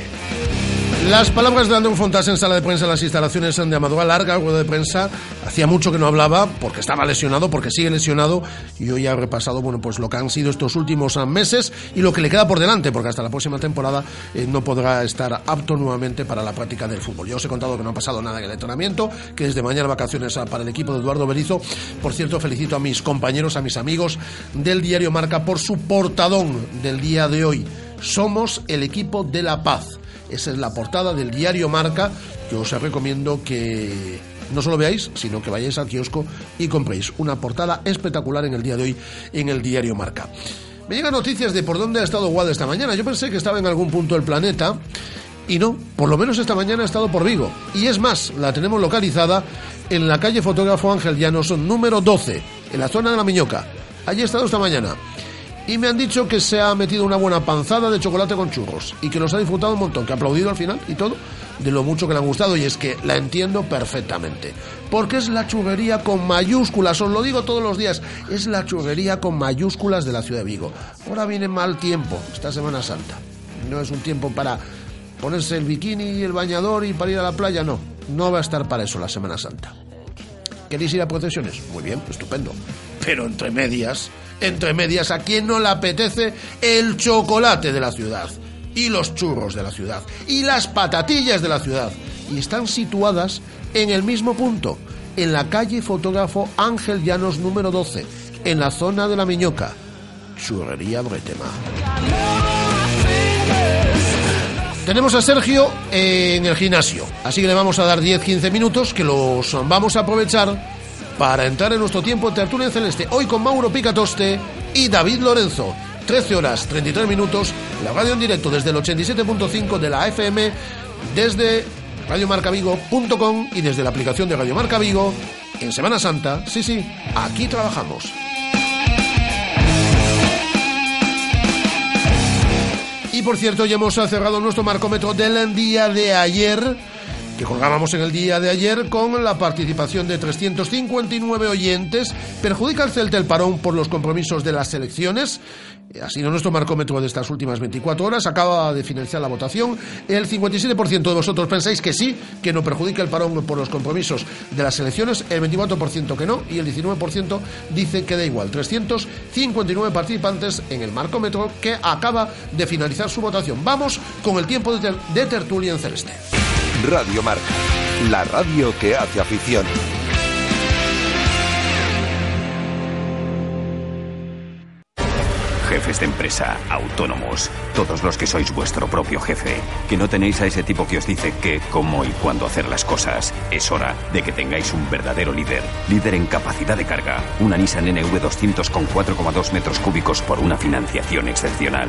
Las palabras de Andreu Fontás en sala de prensa en las instalaciones de Amadora, larga rueda de prensa. Hacía mucho que no hablaba porque estaba lesionado, porque sigue lesionado. Y hoy ha repasado, bueno, pues lo que han sido estos últimos meses y lo que le queda por delante, porque hasta la próxima temporada eh, no podrá estar apto nuevamente para la práctica del fútbol. Yo os he contado que no ha pasado nada en el entrenamiento, que desde mañana vacaciones para el equipo de Eduardo Berizo. Por cierto, felicito a mis compañeros, a mis amigos del diario Marca por su portadón del día de hoy. Somos el equipo de la paz. Esa es la portada del diario Marca que os recomiendo que no solo veáis, sino que vayáis al kiosco y compréis una portada espectacular en el día de hoy en el diario Marca. Me llegan noticias de por dónde ha estado Wad esta mañana. Yo pensé que estaba en algún punto del planeta Y no, por lo menos esta mañana ha estado por Vigo. Y es más, la tenemos localizada en la calle Fotógrafo Ángel Llanos, número 12, en la zona de la Miñoca. Allí he estado esta mañana. Y me han dicho que se ha metido una buena panzada de chocolate con churros. Y que los ha disfrutado un montón, que ha aplaudido al final y todo, de lo mucho que le han gustado. Y es que la entiendo perfectamente. Porque es la churrería con mayúsculas, os lo digo todos los días. Es la churrería con mayúsculas de la ciudad de Vigo. Ahora viene mal tiempo, esta Semana Santa. No es un tiempo para ponerse el bikini y el bañador y para ir a la playa, no. No va a estar para eso la Semana Santa. ¿Queréis ir a procesiones? Muy bien, estupendo. Pero entre medias, entre medias, ¿a quién no le apetece el chocolate de la ciudad? Y los churros de la ciudad. Y las patatillas de la ciudad. Y están situadas en el mismo punto, en la calle Fotógrafo Ángel Llanos número 12, en la zona de la Miñoca. Churrería Bretema. Tenemos a Sergio en el gimnasio, así que le vamos a dar 10-15 minutos que los vamos a aprovechar para entrar en nuestro tiempo de tertulia en celeste. Hoy con Mauro Picatoste y David Lorenzo. 13 horas 33 minutos, la radio en directo desde el 87.5 de la FM, desde radiomarcavigo.com y desde la aplicación de Radio Marca Vigo. En Semana Santa, sí, sí, aquí trabajamos. Y por cierto, ya hemos cerrado nuestro marcómetro del día de ayer, que colgábamos en el día de ayer con la participación de 359 oyentes. Perjudica al Celta el parón por los compromisos de las elecciones. Ha sido nuestro marcómetro de estas últimas 24 horas. Acaba de financiar la votación. El 57% de vosotros pensáis que sí, que no perjudica el parón por los compromisos de las elecciones. El 24% que no. Y el 19% dice que da igual. 359 participantes en el marcómetro que acaba de finalizar su votación. Vamos con el tiempo de, ter en celeste. Radio Marca, la radio que hace afición. Jefes de empresa, autónomos, todos los que sois vuestro propio jefe, que no tenéis a ese tipo que os dice qué, cómo y cuándo hacer las cosas. Es hora de que tengáis un verdadero líder. Líder en capacidad de carga. Una Nissan NV200 con 4,2 metros cúbicos por una financiación excepcional.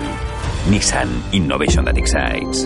Nissan Innovation that excites.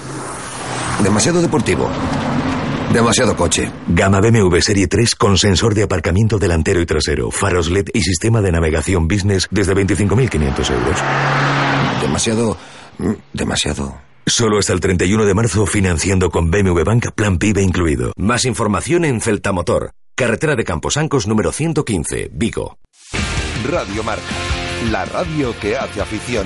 Demasiado deportivo. Demasiado coche. Gama BMW Serie 3 con sensor de aparcamiento delantero y trasero, faros LED y sistema de navegación business desde 25.500 euros. Demasiado... mm, Demasiado... Solo hasta el 31 de marzo financiando con BMW Bank Plan PIB incluido. Más información en Celtamotor. Carretera de Camposancos número 115, Vigo. Radio Marca, la radio que hace afición.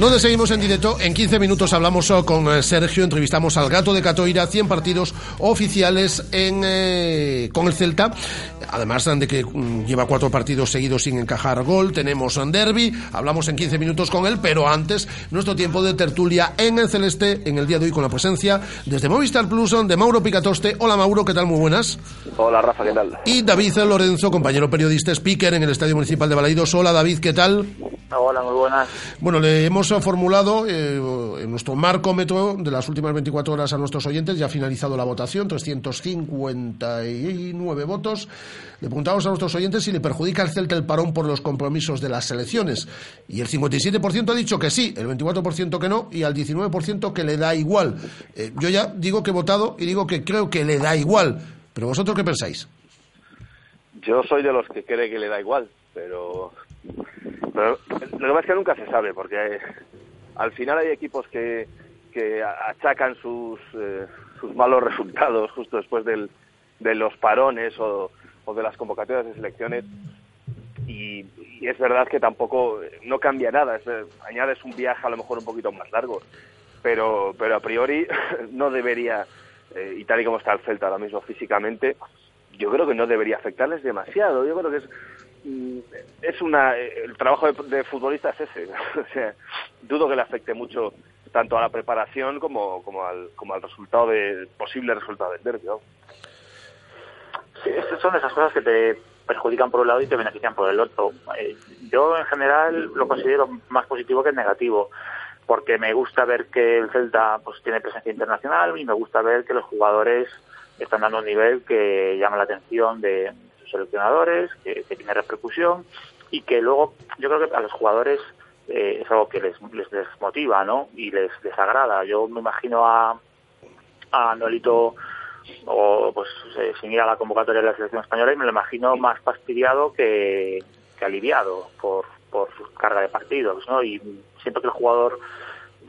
Donde seguimos en directo, en 15 minutos hablamos oh, con eh, Sergio, entrevistamos al gato de Catoira, 100 partidos oficiales en, eh, con el Celta, además de que mm, lleva cuatro partidos seguidos sin encajar gol, tenemos un derby, hablamos en 15 minutos con él, pero antes nuestro tiempo de tertulia en el Celeste, en el día de hoy con la presencia desde Movistar Plus de Mauro Picatoste. Hola Mauro, ¿qué tal? Muy buenas. Hola Rafa, ¿qué tal? Y David Lorenzo, compañero periodista speaker en el Estadio Municipal de Balaidos. Hola David, ¿qué tal? Hola, muy buenas. Bueno, le hemos formulado eh, en nuestro marcómetro de las últimas 24 horas a nuestros oyentes, ya ha finalizado la votación, 359 votos. Le preguntamos a nuestros oyentes si le perjudica al Celta el parón por los compromisos de las selecciones. Y el 57% ha dicho que sí, el 24% que no y al 19% que le da igual. Eh, yo ya digo que he votado y digo que creo que le da igual. Pero vosotros qué pensáis? Yo soy de los que cree que le da igual, pero pero lo que pasa es que nunca se sabe, porque al final hay equipos que, que achacan sus, eh, sus malos resultados justo después del, de los parones o, o de las convocatorias de selecciones. Y, es verdad que tampoco no cambia nada. Es, añades un viaje a lo mejor un poquito más largo. Pero pero a priori no debería eh, y tal y como está el Celta ahora mismo físicamente yo creo que no debería afectarles demasiado. Yo creo que es es una el trabajo de, futbolista es ese. Dudo que le afecte mucho tanto a la preparación como, como al como al resultado de posible resultado del derbi sí son esas cosas que te perjudican por un lado y te benefician por el otro. Eh, yo en general lo considero más positivo que negativo porque me gusta ver que el Celta pues tiene presencia internacional y me gusta ver que los jugadores están dando un nivel que llama la atención de, seleccionadores, que, tiene repercusión y que luego yo creo que a los jugadores eh, es algo que les, les, motiva ¿no? y les, desagrada. Yo me imagino a, a Nolito o pues eh, sin ir a la convocatoria de la selección española y me lo imagino más fastidiado que, que aliviado por, por su carga de partidos, ¿no? Y siento que el jugador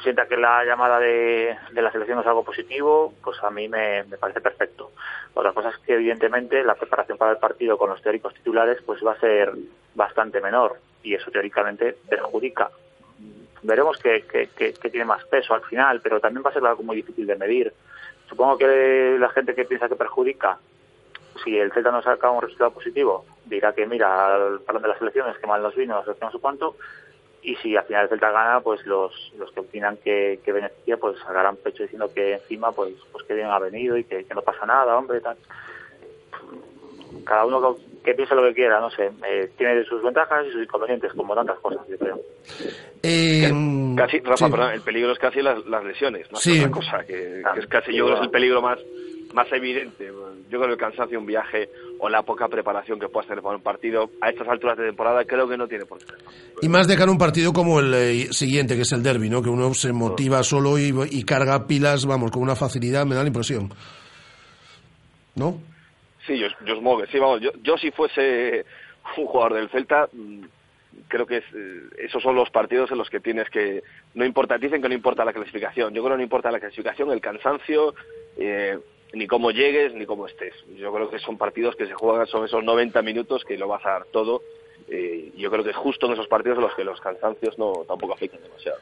sienta que la llamada de, la selección es algo positivo, pues a mí me, parece perfecto. Otra cosa es que evidentemente la preparación para el partido con los teóricos titulares pues va a ser bastante menor y eso teóricamente perjudica. Veremos que, tiene más peso al final, pero también va a ser algo muy difícil de medir. Supongo que la gente que piensa que perjudica, si el Celta no saca un resultado positivo, dirá que mira, al parón de las elecciones, que mal nos vino, no sé cuánto, y si al final el Celta gana, pues los, los que opinan que, que beneficia, pues sacarán pecho diciendo que encima, pues, pues que bien ha venido y que, no pasa nada, hombre, tal. Cada uno que, piense lo que quiera, no sé, eh, tiene sus ventajas y sus inconvenientes, como tantas cosas, yo creo. Eh, casi, Rafa, el peligro es casi las, las lesiones, más otra cosa, que, que, es casi, yo creo que es el peligro más más evidente. Yo creo que el cansancio de un viaje o la poca preparación que puedas tener para un partido a estas alturas de temporada creo que no tiene por qué. Y más dejar un partido como el eh, siguiente, que es el derby, ¿no? Que uno se motiva solo y, carga pilas, vamos, con una facilidad, me da la impresión. ¿No? Sí, yo, yo supongo sí, vamos, yo, yo si fuese un jugador del Celta, mm, creo que eh, esos son los partidos en los que tienes que no importa dicen que no importa la clasificación yo creo que no importa la clasificación el cansancio eh, ni cómo llegues ni cómo estés. Yo creo que son partidos que se juegan, son esos 90 minutos que lo vas a dar todo. Eh, yo creo que es justo en esos partidos los que los cansancios no tampoco afectan demasiado.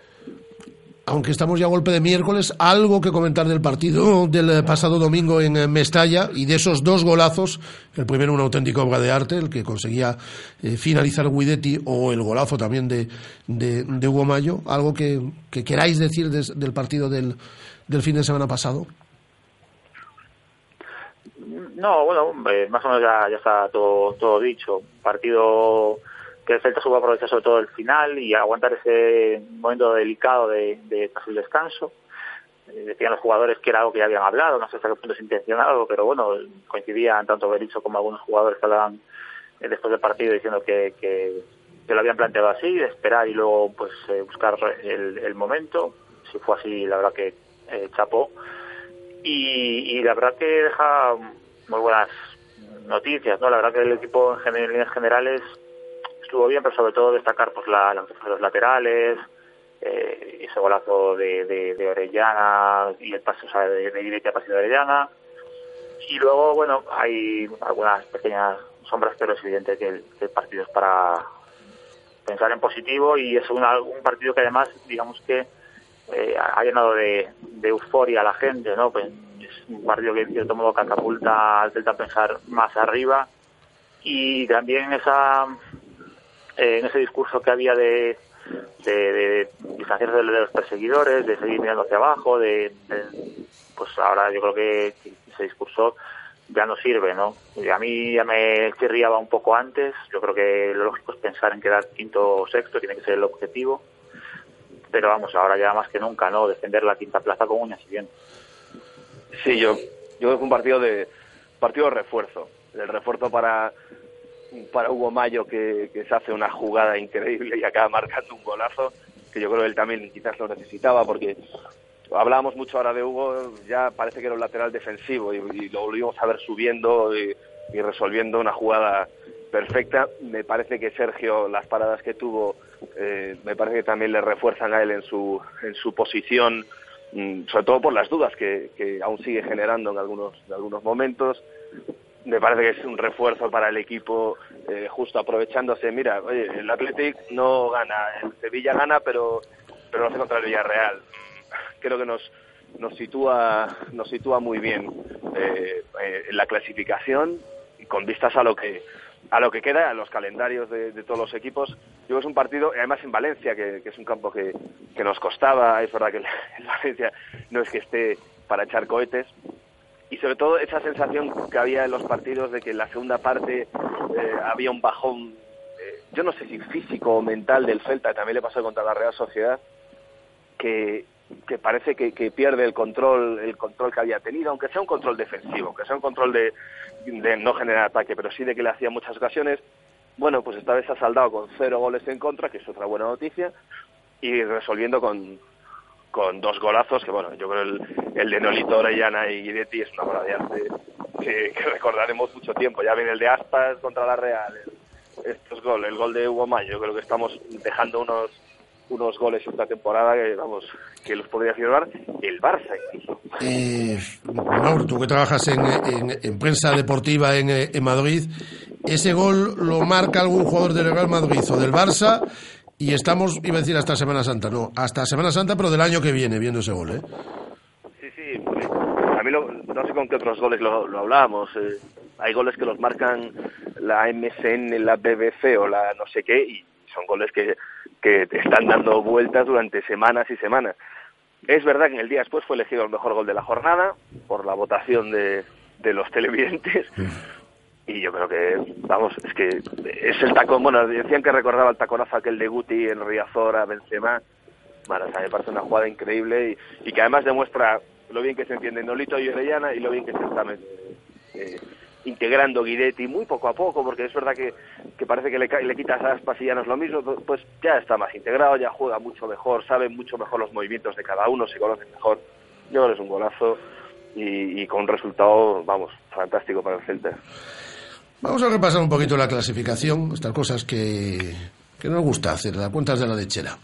Aunque estamos ya a golpe de miércoles, algo que comentar del partido del pasado domingo en eh, Mestalla y de esos dos golazos, el primero una auténtica obra de arte, el que conseguía eh, finalizar Guidetti o el golazo también de, de, Hugo Mayo, algo que, queráis decir del partido del fin de semana pasado. No, bueno, más o menos ya, está todo, todo dicho. Partido que el Celta supo aprovechar sobre todo el final y aguantar ese momento delicado de, de tras el descanso. Eh, decían los jugadores que era algo que ya habían hablado, no sé hasta qué punto es intencionado, pero bueno, coincidían tanto Berizzo como algunos jugadores que hablaban eh, después del partido diciendo que, que, lo habían planteado así, de esperar y luego pues eh, buscar el, el, momento. Si fue así, la verdad que chapó. Y, y la verdad que deja muy buenas noticias, ¿no? La verdad que el equipo en, líneas generales estuvo bien, pero sobre todo destacar pues la, de los laterales, eh, ese golazo de, de, Orellana y el paso o sea, de, de ha pasado de Orellana. Y luego, bueno, hay algunas pequeñas sombras, pero es evidente que el, partido es para pensar en positivo y es un partido que además, digamos que eh, ha llenado de, euforia a la gente, ¿no? Pues es un partido que en cierto modo catapulta al Celta pensar más arriba y también esa eh, en ese discurso que había de, de, distanciarse de, los perseguidores, de seguir mirando hacia abajo, de, pues ahora yo creo que ese discurso ya no sirve, ¿no? A mí ya me chirriaba un poco antes, yo creo que lo lógico es pensar en quedar quinto o sexto, tiene que ser el objetivo pero vamos, ahora ya más que nunca, ¿no? Defender la quinta plaza con uñas y bien. Sí, yo, yo es un partido de partido de refuerzo, el refuerzo para para Hugo Mayo que, que se hace una jugada increíble y acaba marcando un golazo que yo creo que él también quizás lo necesitaba porque hablábamos mucho ahora de Hugo, ya parece que era un lateral defensivo y, lo volvimos a ver subiendo y, y resolviendo una jugada perfecta. Me parece que Sergio, las paradas que tuvo, eh, me parece que también le refuerzan a él en su, en su posición, sobre todo por las dudas que, que aún sigue generando en algunos, en algunos momentos. Me parece que es un refuerzo para el equipo, eh, justo aprovechándose. Mira, oye, el Athletic no gana, el Sevilla gana, pero, pero no hace contra el Villarreal. Creo que nos, nos sitúa, nos sitúa muy bien eh, en la clasificación y con vistas a lo que a lo que queda, a los calendarios de, todos los equipos. Yo es un partido, además en Valencia, que, es un campo que, nos costaba, es verdad que en Valencia no es que esté para echar cohetes, y sobre todo esa sensación que había en los partidos de que en la segunda parte eh, había un bajón, eh, yo no sé si físico o mental del Celta, también le pasó contra la Real Sociedad, que, que parece que, pierde el control, el control que había tenido, aunque sea un control defensivo, aunque sea un control de, de no generar ataque, pero sí de que le hacía muchas ocasiones. Bueno, pues esta vez ha saldado con cero goles en contra, que es otra buena noticia, y resolviendo con, con dos golazos, que bueno, yo creo el, el de Nolito Orellana y Guidetti es una obra de arte que, recordaremos mucho tiempo. Ya viene el de Aspas contra la Real, el, estos gol, el gol de Hugo Mayo, yo creo que estamos dejando unos unos goles esta temporada que, vamos, que los podría firmar el Barça incluso. Eh, tú que trabajas en, en, prensa deportiva en, en, Madrid, ese gol lo marca algún jugador del Real Madrid o del Barça y estamos, iba a decir hasta Semana Santa, no, hasta Semana Santa, pero del año que viene, viendo ese gol, ¿eh? Sí, sí, a mí no sé con qué otros goles lo, lo hablábamos. Eh, hay goles que los marcan la MSN, la BBC o la no sé qué y son goles que que te están dando vueltas durante semanas y semanas. Es verdad que en el día después fue elegido el mejor gol de la jornada por la votación de, de los televidentes. Y yo creo que, vamos, es que es el tacón. Bueno, decían que recordaba el taconazo aquel de Guti en Riazor Benzema. Bueno, o sea, me parece una jugada increíble y, que además demuestra lo bien que se entiende Nolito y Orellana y lo bien que se está eh, integrando Guidetti muy poco a poco, porque es verdad que, que parece que le, le quitas aspas y ya no es lo mismo, pues ya está más integrado, ya juega mucho mejor, sabe mucho mejor los movimientos de cada uno, se conoce mejor. Yo es un golazo y, con un resultado, vamos, fantástico para el Celta. Vamos a repasar un poquito la clasificación, estas cosas que, que nos gusta hacer, las cuentas de la lechera.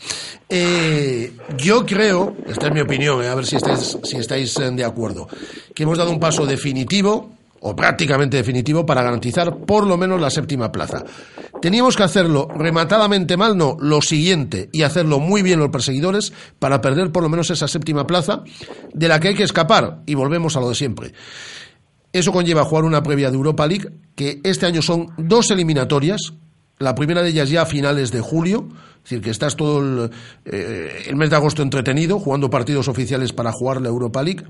Eh, yo creo, esta es mi opinión, eh, a ver si estáis, si estáis eh, de acuerdo, que hemos dado un paso definitivo o prácticamente definitivo para garantizar por lo menos la séptima plaza. Teníamos que hacerlo rematadamente mal, no, lo siguiente, y hacerlo muy bien los perseguidores para perder por lo menos esa séptima plaza de la que hay que escapar, y volvemos a lo de siempre. Eso conlleva jugar una previa de Europa League, que este año son dos eliminatorias, la primera de ellas ya a finales de julio, es decir, que estás todo el, eh, el mes de agosto entretenido, jugando partidos oficiales para jugar la Europa League.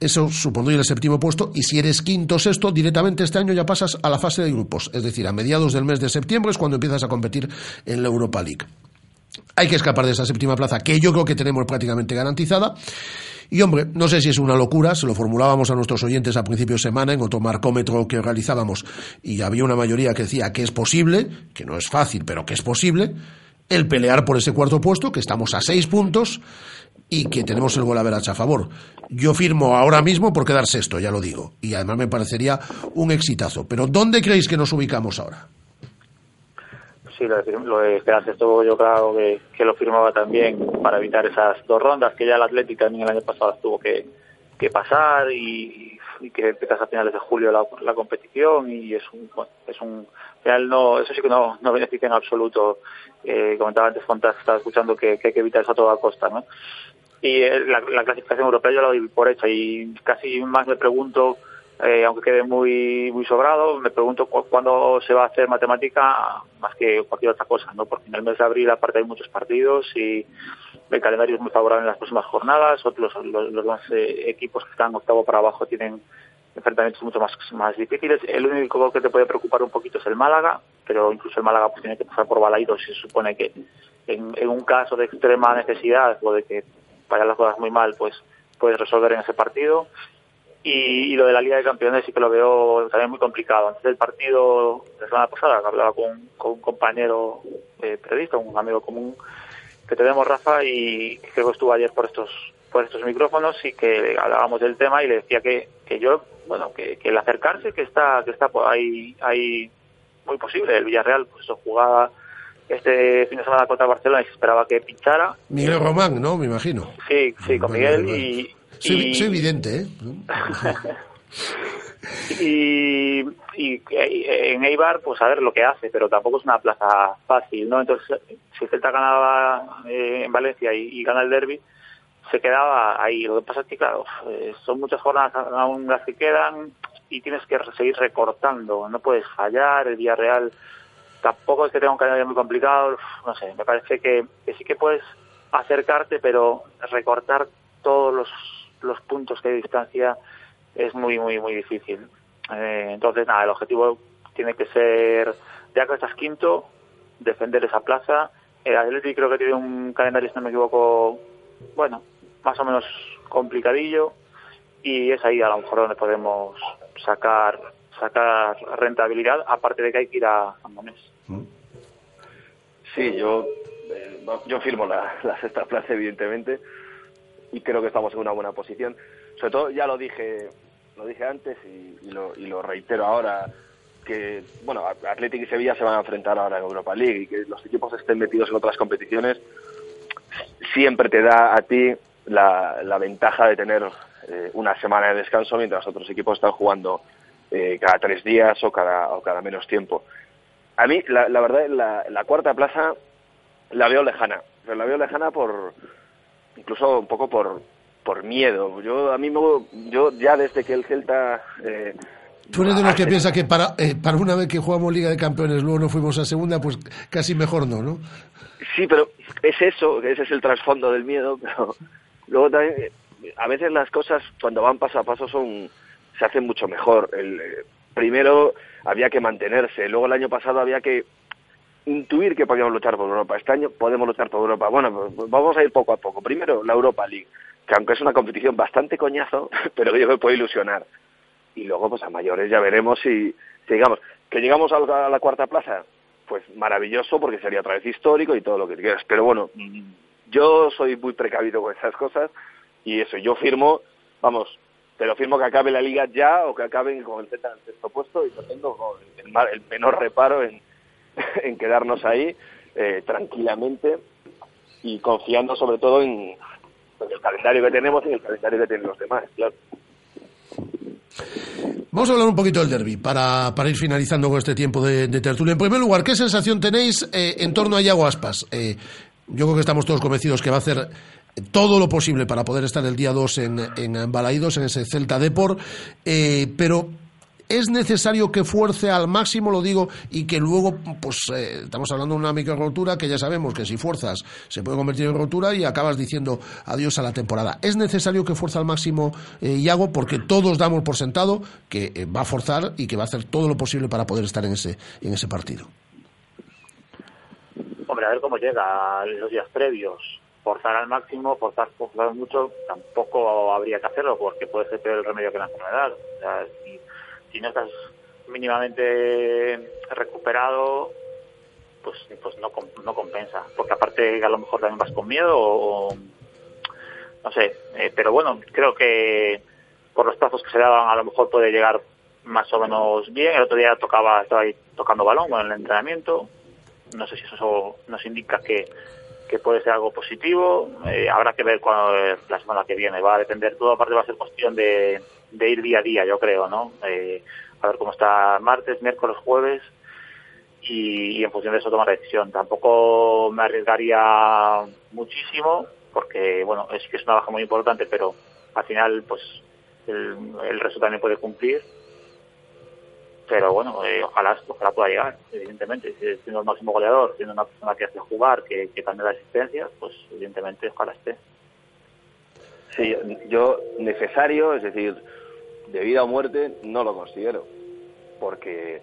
Eso supondría el séptimo puesto y si eres quinto o sexto, directamente este año ya pasas a la fase de grupos, es decir, a mediados del mes de septiembre es cuando empiezas a competir en la Europa League. Hay que escapar de esa séptima plaza que yo creo que tenemos prácticamente garantizada. Y hombre, no sé si es una locura, se lo formulábamos a nuestros oyentes a principio de semana en otro marcómetro que realizábamos y había una mayoría que decía que es posible, que no es fácil, pero que es posible, el pelear por ese cuarto puesto, que estamos a seis puntos y que tenemos el gol a a favor. Yo firmo ahora mismo por quedar sexto, ya lo digo, y además me parecería un exitazo. Pero ¿dónde creéis que nos ubicamos ahora? Sí, lo de, lo de quedar sexto yo creo que, lo firmaba también para evitar esas dos rondas que ya el Atlético también el año pasado tuvo que, pasar y que empiezas a finales de julio la, competición y es un, bueno, es un, al no, eso sí que no, no beneficia en absoluto. Eh, comentaba antes Fontas, estaba escuchando que, que hay que evitar eso a toda costa, ¿no? Y eh, la, la clasificación europea yo la doy por hecha y casi más me pregunto eh, aunque quede muy muy sobrado, me pregunto cu cuándo se va a hacer matemática más que cualquier otra cosa, ¿no? Porque en el mes de abril aparte hay muchos partidos y el calendario es muy favorable en las próximas jornadas, otros los, los eh, equipos que están octavo para abajo tienen enfrentamientos mucho más, más difíciles. El único que te puede preocupar un poquito es el Málaga, pero incluso el Málaga pues, tiene que pasar por Balaidos y se supone que en, en un caso de extrema necesidad o de que vayan las cosas muy mal, pues puedes resolver en ese partido. Y, y, lo de la Liga de Campeones sí que lo veo también muy complicado. Antes del partido la semana pasada, hablaba con, con un compañero eh, periodista, un amigo común que tenemos, Rafa, y que creo que estuvo ayer por estos por estos micrófonos y que hablábamos del tema y le decía que, que yo, bueno, que, que el acercarse que está que está ahí, ahí muy posible. El Villarreal, pues eso jugaba este fin de semana contra Barcelona y se esperaba que pinchara. Miguel Román, ¿no? Me imagino. Sí, sí, con Miguel y, soy, soy evidente, ¿eh? y, y, en Eibar, pues a ver lo que hace, pero tampoco es una plaza fácil, ¿no? Entonces, si Celta ganaba eh, en Valencia y, y, gana el derby, se quedaba ahí. Lo que pasa es que, claro, eh, son muchas jornadas aún las que quedan y tienes que seguir recortando, no puedes fallar, el Villarreal tampoco es que tenga un calendario muy complicado, no sé, me parece que, sí que puedes acercarte, pero recortar todos los los puntos que hay de distancia es muy, muy, muy difícil. Eh, entonces, nada, el objetivo tiene que ser, ya que estás quinto, defender esa plaza. El Atleti creo que tiene un calendario, si no me equivoco, bueno, más o menos complicadillo y es ahí a lo mejor donde podemos sacar sacar rentabilidad, aparte de que hay que ir a Monés. Sí, yo, eh, yo firmo la, la sexta plaza, evidentemente y creo que estamos en una buena posición. Sobre todo, ya lo dije, lo dije antes y, y, lo, y lo reitero ahora, que bueno, Atlético y Sevilla se van a enfrentar ahora en Europa League y que los equipos estén metidos en otras competiciones siempre te da a ti la, la ventaja de tener eh, una semana de descanso mientras otros equipos están jugando eh, cada tres días o cada, o cada menos tiempo. A mí, la, la verdad, la, la cuarta plaza la veo lejana, pero la veo lejana por, incluso un poco por por miedo. Yo a mí me, yo ya desde que el Celta eh, Tú eres de los que piensa que para, eh, para una vez que jugamos Liga de Campeones luego no fuimos a segunda, pues casi mejor no, ¿no? Sí, pero es eso, ese es el trasfondo del miedo, pero luego también a veces las cosas cuando van paso a paso son se hacen mucho mejor. El, eh, primero había que mantenerse, luego el año pasado había que intuir que podíamos luchar por Europa. Este año podemos luchar por Europa. Bueno, pues vamos a ir poco a poco. Primero, la Europa League, que aunque es una competición bastante coñazo, pero yo me puedo ilusionar. Y luego, pues a mayores ya veremos si, si digamos, que llegamos a la, a la cuarta plaza, pues maravilloso, porque sería otra vez histórico y todo lo que quieras. Pero bueno, yo soy muy precavido con esas cosas y eso, yo firmo, vamos, pero firmo que acabe la liga ya o que acaben con el Z en el sexto puesto y no tengo el, menor reparo en quedarnos ahí eh, tranquilamente y confiando sobre todo en, el calendario que tenemos y en el calendario que tienen los demás, claro. Vamos a hablar un poquito del derby para, para ir finalizando con este tiempo de, de, tertulia. En primer lugar, ¿qué sensación tenéis eh, en torno a Iago Aspas? Eh, yo creo que estamos todos convencidos que va a hacer todo lo posible para poder estar el día 2 en, en Balaídos, en ese Celta Deport, eh, pero es necesario que fuerce al máximo, lo digo, y que luego, pues eh, estamos hablando de una micro rotura que ya sabemos que si fuerzas se puede convertir en rotura y acabas diciendo adiós a la temporada. Es necesario que fuerce al máximo eh, Iago porque todos damos por sentado que eh, va a forzar y que va a hacer todo lo posible para poder estar en ese, en ese partido. Hombre, a ver cómo llega los días previos. Forzar al máximo, forzar, forzar mucho, tampoco habría que hacerlo porque puede ser peor el remedio que la enfermedad. O sea, si no estás mínimamente recuperado, pues, pues no, no compensa. Porque aparte a lo mejor también vas con miedo o, no sé. Eh, pero bueno, creo que por los plazos que se daban a lo mejor puede llegar más o menos bien. El otro día tocaba, estaba ahí tocando balón con el entrenamiento. No sé si eso nos indica que, que puede ser algo positivo. Eh, habrá que ver cuando, la semana que viene. Va a depender todo, aparte va a ser cuestión de, ir día a día, yo creo, ¿no? Eh, a ver cómo está martes, miércoles, jueves y, en función de eso tomar decisión. Tampoco me arriesgaría muchísimo porque, bueno, es que es una baja muy importante, pero al final, pues el, el resto también puede cumplir pero bueno, eh, ojalá, ojalá pueda llegar, evidentemente, siendo el máximo goleador, siendo una persona que hace jugar, que, también da asistencia, pues evidentemente ojalá esté. Sí, yo necesario, es decir, de vida o muerte, no lo considero, porque,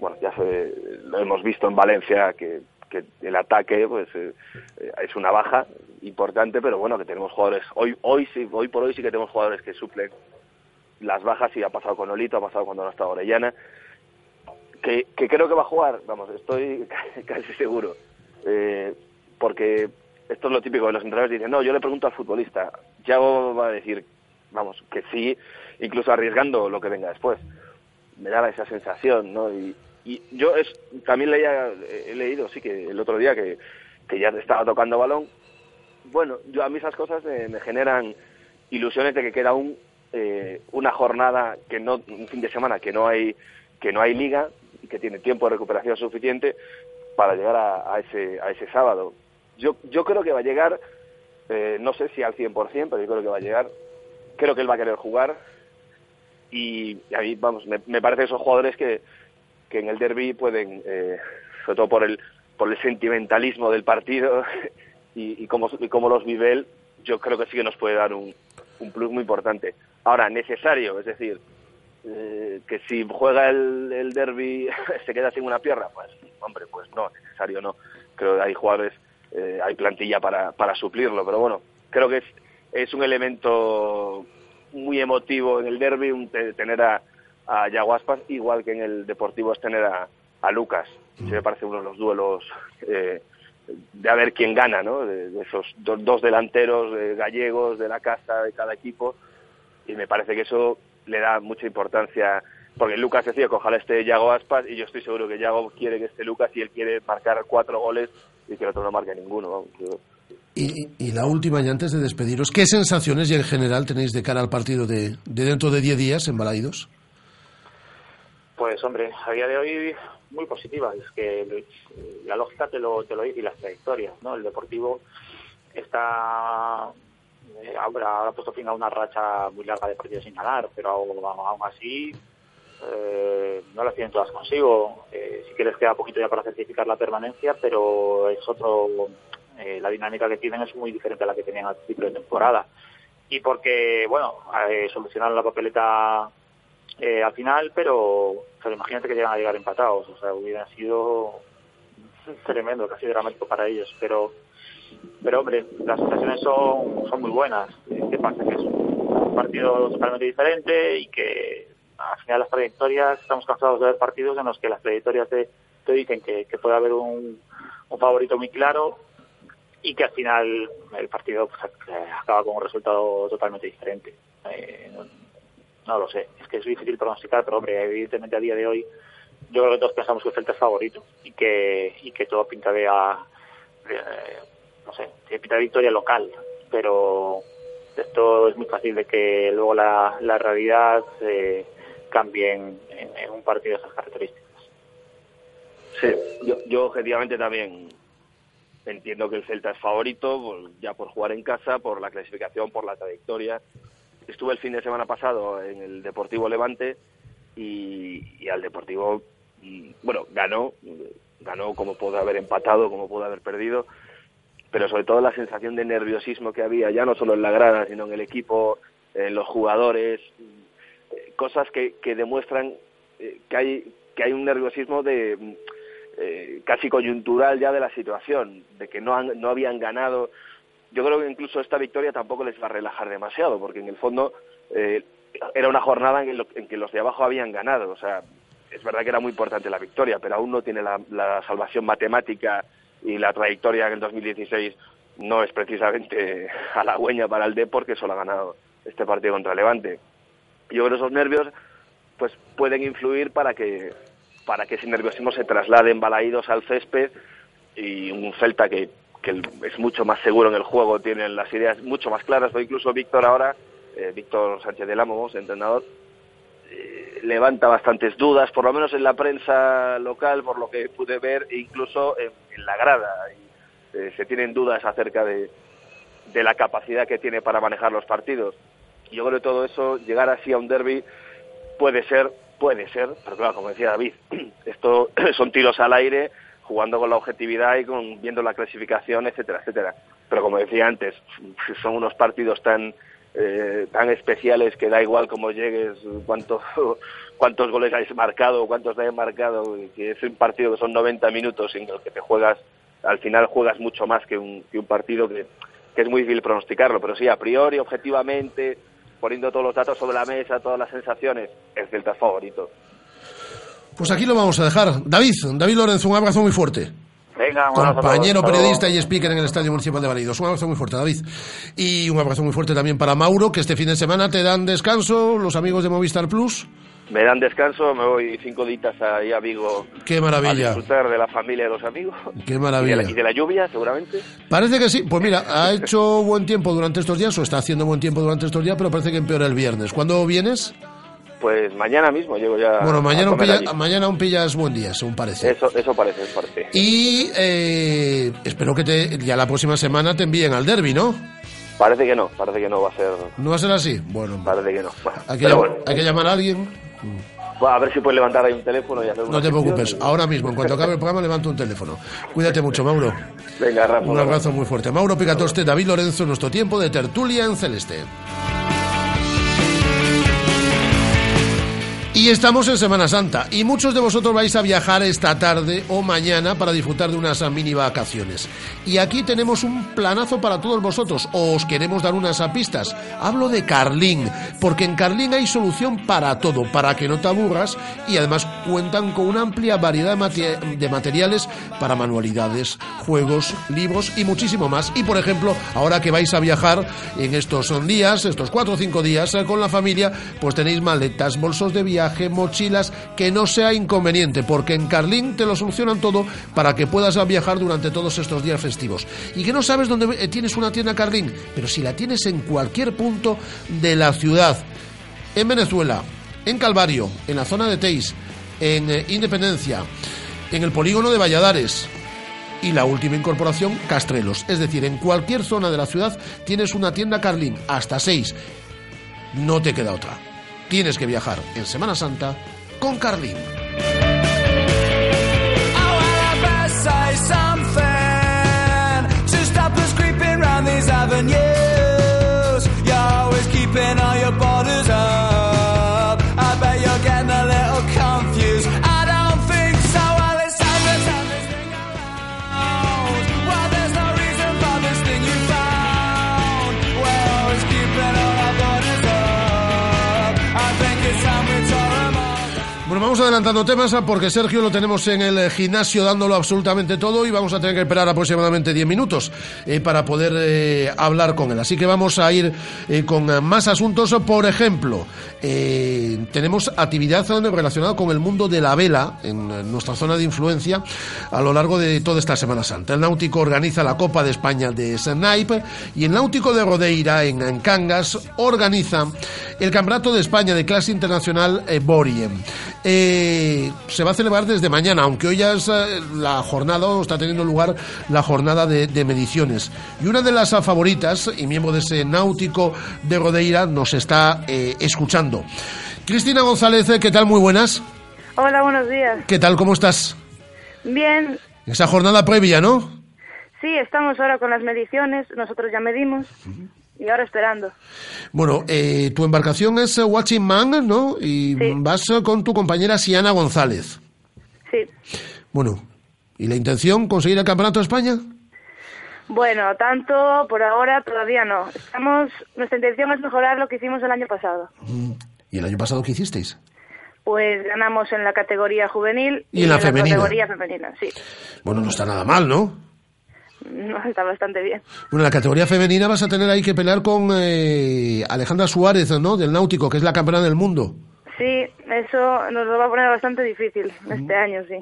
bueno, ya se, lo hemos visto en Valencia que, que el ataque pues eh, es una baja importante, pero bueno, que tenemos jugadores, hoy, hoy, sí, hoy por hoy sí que tenemos jugadores que suplen las bajas y ha pasado con Olito, ha pasado cuando no estado Orellana. Que, creo que va a jugar, vamos, estoy casi seguro. Eh, porque esto es lo típico de los entrenadores, dicen, no, yo le pregunto al futbolista, ya va a decir, vamos, que sí, incluso arriesgando lo que venga después. Me daba esa sensación, ¿no? Y, y yo es, también leía, he leído, sí, que el otro día que, que ya estaba tocando balón. Bueno, yo a mí esas cosas me generan ilusiones de que queda un eh, una jornada que no un fin de semana que no hay que no hay liga y que tiene tiempo de recuperación suficiente para llegar a, ese a ese sábado. Yo yo creo que va a llegar eh, no sé si al 100% pero yo creo que va a llegar. Creo que él va a querer jugar y, a mí vamos me, me parece esos jugadores que que en el derby pueden eh, sobre todo por el por el sentimentalismo del partido y, y cómo y cómo los vive él yo creo que sí que nos puede dar un, un plus muy importante Ahora, necesario, es decir, eh, que si juega el, el derby se queda sin una pierna, pues, hombre, pues no, necesario no. Creo que hay jugadores, eh, hay plantilla para, para suplirlo, pero bueno, creo que es, es un elemento muy emotivo en el derby tener a, a Yaguaspas, igual que en el Deportivo es tener a, a Lucas. Se me parece uno de los duelos eh, de a ver quién gana, ¿no? De, esos dos delanteros gallegos de la casa de cada equipo y me parece que eso le da mucha importancia porque Lucas decía que ojalá esté Yago Aspas y yo estoy seguro que Yago quiere que esté Lucas y él quiere marcar cuatro goles y que el otro no marque ninguno. Y, la última, y antes de despediros, ¿qué sensaciones y en general tenéis de cara al partido de, dentro de 10 días en Balaídos? Pues hombre, a día de hoy muy positiva. Es que la lógica te lo, te lo dice y las trayectorias, ¿no? El Deportivo está eh, ahora ha puesto fin a una racha muy larga de partidos sin ganar, pero aún, así eh, no las tienen todas consigo. Eh, si quieres queda poquito ya para certificar la permanencia, pero es otro, eh, la dinámica que tienen es muy diferente a la que tenían al principio de temporada. Y porque, bueno, solucionaron la papeleta al final, pero imagínate que llegan a llegar empatados, o sea, hubiera sido tremendo, casi dramático para ellos, pero pero hombre, las sensaciones son, son muy buenas. ¿Qué pasa? Que es un partido totalmente diferente y que al final las trayectorias, estamos cansados de ver partidos en los que las trayectorias te, dicen que, que, puede haber un, un favorito muy claro y que al final el partido pues, acaba con un resultado totalmente diferente. Eh, no, lo sé, es que es difícil pronosticar, pero hombre, evidentemente a día de hoy yo creo que todos pensamos que el Celta es favorito y que, y que todo pinta de a, eh, no sé, pinta victoria local, pero esto es muy fácil de que luego la, realidad eh, cambie en, un partido de esas características. Sí, yo, objetivamente también entiendo que el Celta es favorito, ya por jugar en casa, por la clasificación, por la trayectoria. Estuve el fin de semana pasado en el Deportivo Levante y, y al Deportivo, mm, bueno, ganó, ganó como pudo haber empatado, como pudo haber perdido, pero sobre todo la sensación de nerviosismo que había, ya no solo en la grada, sino en el equipo, en los jugadores, eh, cosas que, que demuestran eh, que hay que hay un nerviosismo de eh, casi coyuntural ya de la situación, de que no, han, no habían ganado. Yo creo que incluso esta victoria tampoco les va a relajar demasiado, porque en el fondo era una jornada en, en, que los de abajo habían ganado. O sea, es verdad que era muy importante la victoria, pero aún no tiene la, la salvación matemática y la trayectoria en el 2016 no es precisamente halagüeña para el Depor, que solo ha ganado este partido contra Levante. Yo creo que esos nervios pues pueden influir para que para que ese nerviosismo se traslade en balaídos al césped y un Celta que, que es mucho más seguro en el juego, tiene las ideas mucho más claras, pero incluso Víctor ahora, eh, Víctor Sánchez del Amo, entrenador, levanta bastantes dudas, por lo menos en la prensa local, por lo que pude ver, e incluso en, la grada. Eh, se tienen dudas acerca de, de la capacidad que tiene para manejar los partidos. Yo creo que todo eso, llegar así a un derby, puede ser, puede ser, pero claro, como decía David, esto son tiros al aire, jugando con la objetividad y con, viendo la clasificación, etcétera, etcétera. Pero como decía antes, son unos partidos tan eh, tan especiales que da igual cómo llegues, cuánto, cuántos goles hayas marcado, cuántos hayas marcado, que es un partido que son 90 minutos en el que te juegas, al final juegas mucho más que un, que un partido que, que es muy difícil pronosticarlo, pero sí, a priori, objetivamente, poniendo todos los datos sobre la mesa, todas las sensaciones, el Celta es favorito. Pues aquí lo vamos a dejar. David, David Lorenzo, un abrazo muy fuerte. Venga, Compañero periodista y speaker en el Estadio Municipal de Balidos. Un abrazo muy fuerte, David. Y un abrazo muy fuerte también para Mauro, que este fin de semana te dan descanso los amigos de Movistar Plus. Me dan descanso, me voy cinco días ahí a Vigo. Qué maravilla. A disfrutar de la familia y de los amigos. Qué maravilla. Y de, la, lluvia, seguramente. Parece que sí. Pues mira, ha hecho buen tiempo durante estos días, o está haciendo buen tiempo durante estos días, pero parece que empeora el viernes. ¿Cuándo vienes? Pues mañana mismo llego ya. Bueno, mañana, un mañana un pillas buen día, según parece. Eso, eso parece, parece. Y eh, espero que te, ya la próxima semana te envíen al derby, ¿no? Parece que no, parece que no va a ser. ¿No va a ser así? Bueno. Parece que no. hay, que llamar, hay que llamar a alguien. a ver si puedes levantar ahí un teléfono y hacer No te preocupes, ahora mismo, en cuanto acabe el programa, levanto un teléfono. Cuídate mucho, Mauro. Venga, Rafa. Un abrazo muy fuerte. Mauro Picatoste, David Lorenzo, nuestro tiempo de tertulia en Celeste. Y estamos en Semana Santa y muchos de vosotros vais a viajar esta tarde o mañana para disfrutar de unas mini vacaciones. Y aquí tenemos un planazo para todos vosotros. Os queremos dar unas pistas. Hablo de Carlín, porque en Carlín hay solución para todo, para que no te aburras y además cuentan con una amplia variedad de, materiales para manualidades, juegos, libros y muchísimo más. Y por ejemplo, ahora que vais a viajar en estos días, estos cuatro o cinco días eh, con la familia, pues tenéis maletas, bolsos de viaje, mochilas, que no sea inconveniente, porque en Carlín te lo solucionan todo para que puedas viajar durante todos estos días festivos. Y que no sabes dónde eh, tienes una tienda Carlín, pero si la tienes en cualquier punto de la ciudad, en Venezuela, en Calvario, en la zona de Teis, en eh, Independencia, en el polígono de Valladares, y la última incorporación, Castrelos. Es decir, en cualquier zona de la ciudad tienes una tienda Carlín, hasta seis. No te queda otra tienes que viajar en Semana Santa con Carlín. Adelantando temas porque Sergio lo tenemos en el gimnasio dándolo absolutamente todo y vamos a tener que esperar aproximadamente 10 minutos eh, para poder eh, hablar con él. Así que vamos a ir eh, con más asuntos. Por ejemplo, tenemos actividad relacionada con el mundo de la vela en nuestra zona de influencia a lo largo de toda esta Semana Santa. El Náutico organiza la Copa de España de Snipe y el Náutico de Rodeira en, Cangas organiza el Campeonato de España de clase internacional Boriem. Eh, se va a celebrar desde mañana, aunque hoy ya es eh, la jornada, o está teniendo lugar la jornada de, mediciones. Y una de las favoritas, y miembro de ese náutico de Rodeira, nos está eh, escuchando. Cristina González, ¿qué tal? Muy buenas. Hola, buenos días. ¿Qué tal? ¿Cómo estás? Bien. Esa jornada previa, ¿no? Sí, estamos ahora con las mediciones, nosotros ya medimos y ahora esperando. Bueno, eh, tu embarcación es eh, Watching Man, ¿no? Y vas eh, con tu compañera Siana González. Sí. Bueno, ¿y la intención conseguir el Campeonato de España? Bueno, tanto por ahora todavía no. Estamos, nuestra intención es mejorar lo que hicimos el año pasado. Mm. ¿Y el año pasado qué hicisteis? Pues ganamos en la categoría juvenil y, en la, categoría femenina, sí. Bueno, no está nada mal, ¿no? No, está bastante bien. Bueno, en la categoría femenina vas a tener ahí que pelear con eh, Alejandra Suárez, ¿no? Del Náutico, que es la campeona del mundo. Sí, eso nos lo va a poner bastante difícil este año, sí.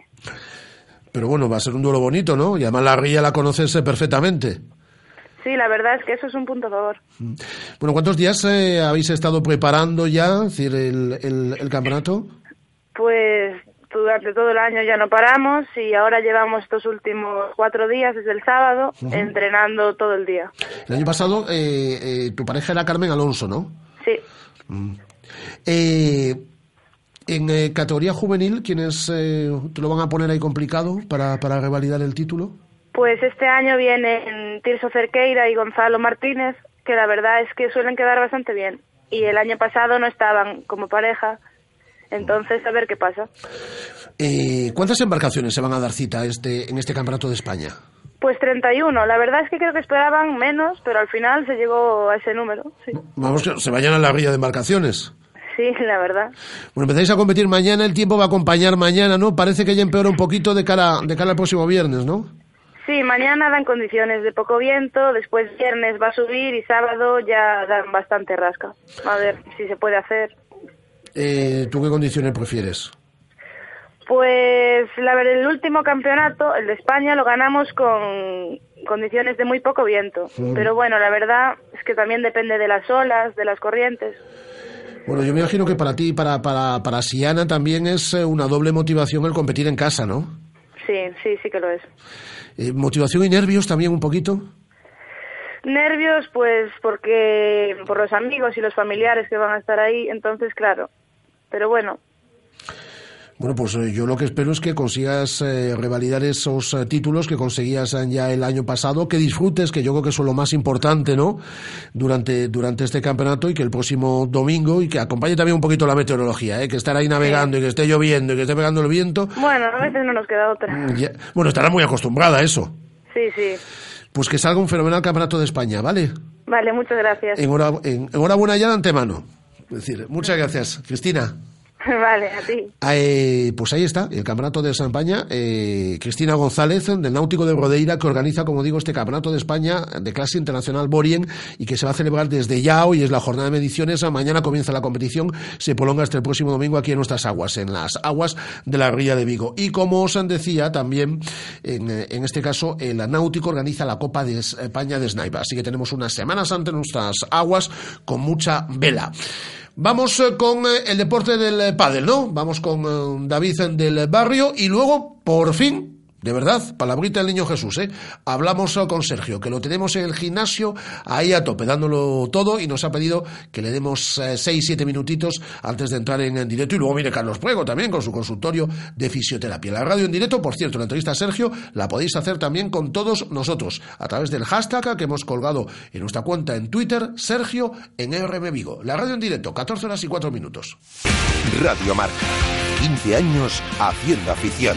Pero bueno, va a ser un duelo bonito, ¿no? Y además la Ría la conoces eh, perfectamente. Sí, la verdad es que eso es un punto a favor. Bueno, ¿cuántos días eh, habéis estado preparando ya es decir, el, el, el campeonato? Pues durante todo el año ya no paramos y ahora llevamos estos últimos cuatro días, desde el sábado, entrenando todo el día. El año pasado eh, eh, tu pareja era Carmen Alonso, ¿no? Sí. Mm. Eh, en eh, categoría juvenil, ¿quiénes eh, te lo van a poner ahí complicado para, para revalidar el título? Pues este año vienen Tirso Cerqueira y Gonzalo Martínez, que la verdad es que suelen quedar bastante bien. Y el año pasado no estaban como pareja, entonces a ver qué pasa. Eh, ¿Cuántas embarcaciones se van a dar cita este, en este campeonato de España? Pues 31, la verdad es que creo que esperaban menos, pero al final se llegó a ese número, sí. Vamos, que se vayan a la grilla de embarcaciones. Sí, la verdad. Bueno, empezáis a competir mañana, el tiempo va a acompañar mañana, ¿no? Parece que ya empeora un poquito de cara, de cara al próximo viernes, ¿no? Sí, mañana dan condiciones de poco viento, después viernes va a subir y sábado ya dan bastante rasca. A ver si se puede hacer. Eh, ¿Tú qué condiciones prefieres? Pues la ver- el último campeonato, el de España, lo ganamos con condiciones de muy poco viento. Mm. Pero bueno, la verdad es que también depende de las olas, de las corrientes. Bueno, yo me imagino que para ti y para, para, para Siana también es eh, una doble motivación el competir en casa, ¿no? Sí, sí, sí que lo es. Eh, motivación y nervios también un poquito. Nervios, pues porque por los amigos y los familiares que van a estar ahí, entonces claro. Pero bueno, Bueno, pues eh, yo lo que espero es que consigas eh, revalidar esos eh, títulos que conseguías ya el año pasado, que disfrutes, que yo creo que eso es lo más importante, ¿no? Durante, durante este campeonato y que el próximo domingo y que acompañe también un poquito la meteorología, ¿eh? Que estar ahí navegando y que esté lloviendo y que esté pegando el viento. bueno, a veces no nos queda otra. ya- bueno, estará muy acostumbrada a eso. Sí, sí. Pues que salga un fenomenal campeonato de España, ¿vale? Vale, muchas gracias. Enhora- en- enhorabuena ya de antemano. Es decir, muchas gracias, Cristina. Vale, a ti. Eh, pues ahí está, el Campeonato de España. Eh, Cristina González, del Náutico de Rodeira, que organiza, como digo, este Campeonato de España de clase internacional Borien y que se va a celebrar desde ya. Hoy es la jornada de mediciones. Mañana comienza la competición. Se prolonga hasta el próximo domingo aquí en nuestras aguas, en las aguas de la Ría de Vigo. Y como os decía, también, en, en este caso, el Náutico organiza la Copa de España de Sniper. Así que tenemos unas semanas ante nuestras aguas con mucha vela. Vamos eh, con eh, el deporte del eh, pádel, ¿no? Vamos con David del barrio y luego, por fin, de verdad, palabrita del niño Jesús, ¿eh? Hablamos eh, con Sergio, que lo tenemos en el gimnasio ahí a tope, dándolo todo y nos ha pedido que le demos 6-7 minutitos antes de entrar en, en directo. Y luego viene Carlos Puego también con su consultorio de fisioterapia. La radio en directo, por cierto, la entrevista a Sergio la podéis hacer también con todos nosotros a través del hashtag que hemos colgado en nuestra cuenta en Twitter, Sergio en RM Vigo. La radio en directo, 14 horas y 4 minutos. Radio Marca. 15 años haciendo afición.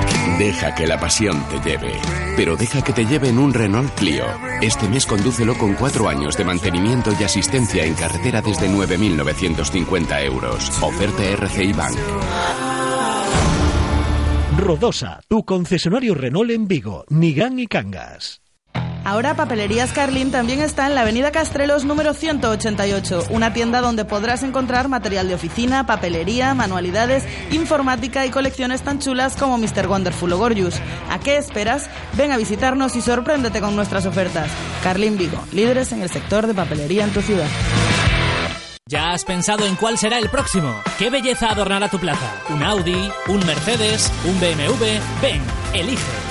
Deja que la pasión te lleve, pero deja que te lleve en un Renault Clio. Este mes condúcelo con cuatro años de mantenimiento y asistencia en carretera desde 9.950 euros. Oferta RCI Bank. Rodosa, tu concesionario Renault en Vigo, Nigrán y Cangas. Ahora Papelerías Carlín también está en la Avenida Castrelos número 188, una tienda donde podrás encontrar material de oficina, papelería, manualidades, informática y colecciones tan chulas como Mr. Wonderful o Gorgeous. ¿A qué esperas? Ven a visitarnos y sorpréndete con nuestras ofertas. Carlín Vigo, líderes en el sector de papelería en tu ciudad. ¿Ya has pensado en cuál será el próximo? ¿Qué belleza adornará tu plaza? ¿Un Audi? ¿Un Mercedes? ¿Un BMW? Ven, elige.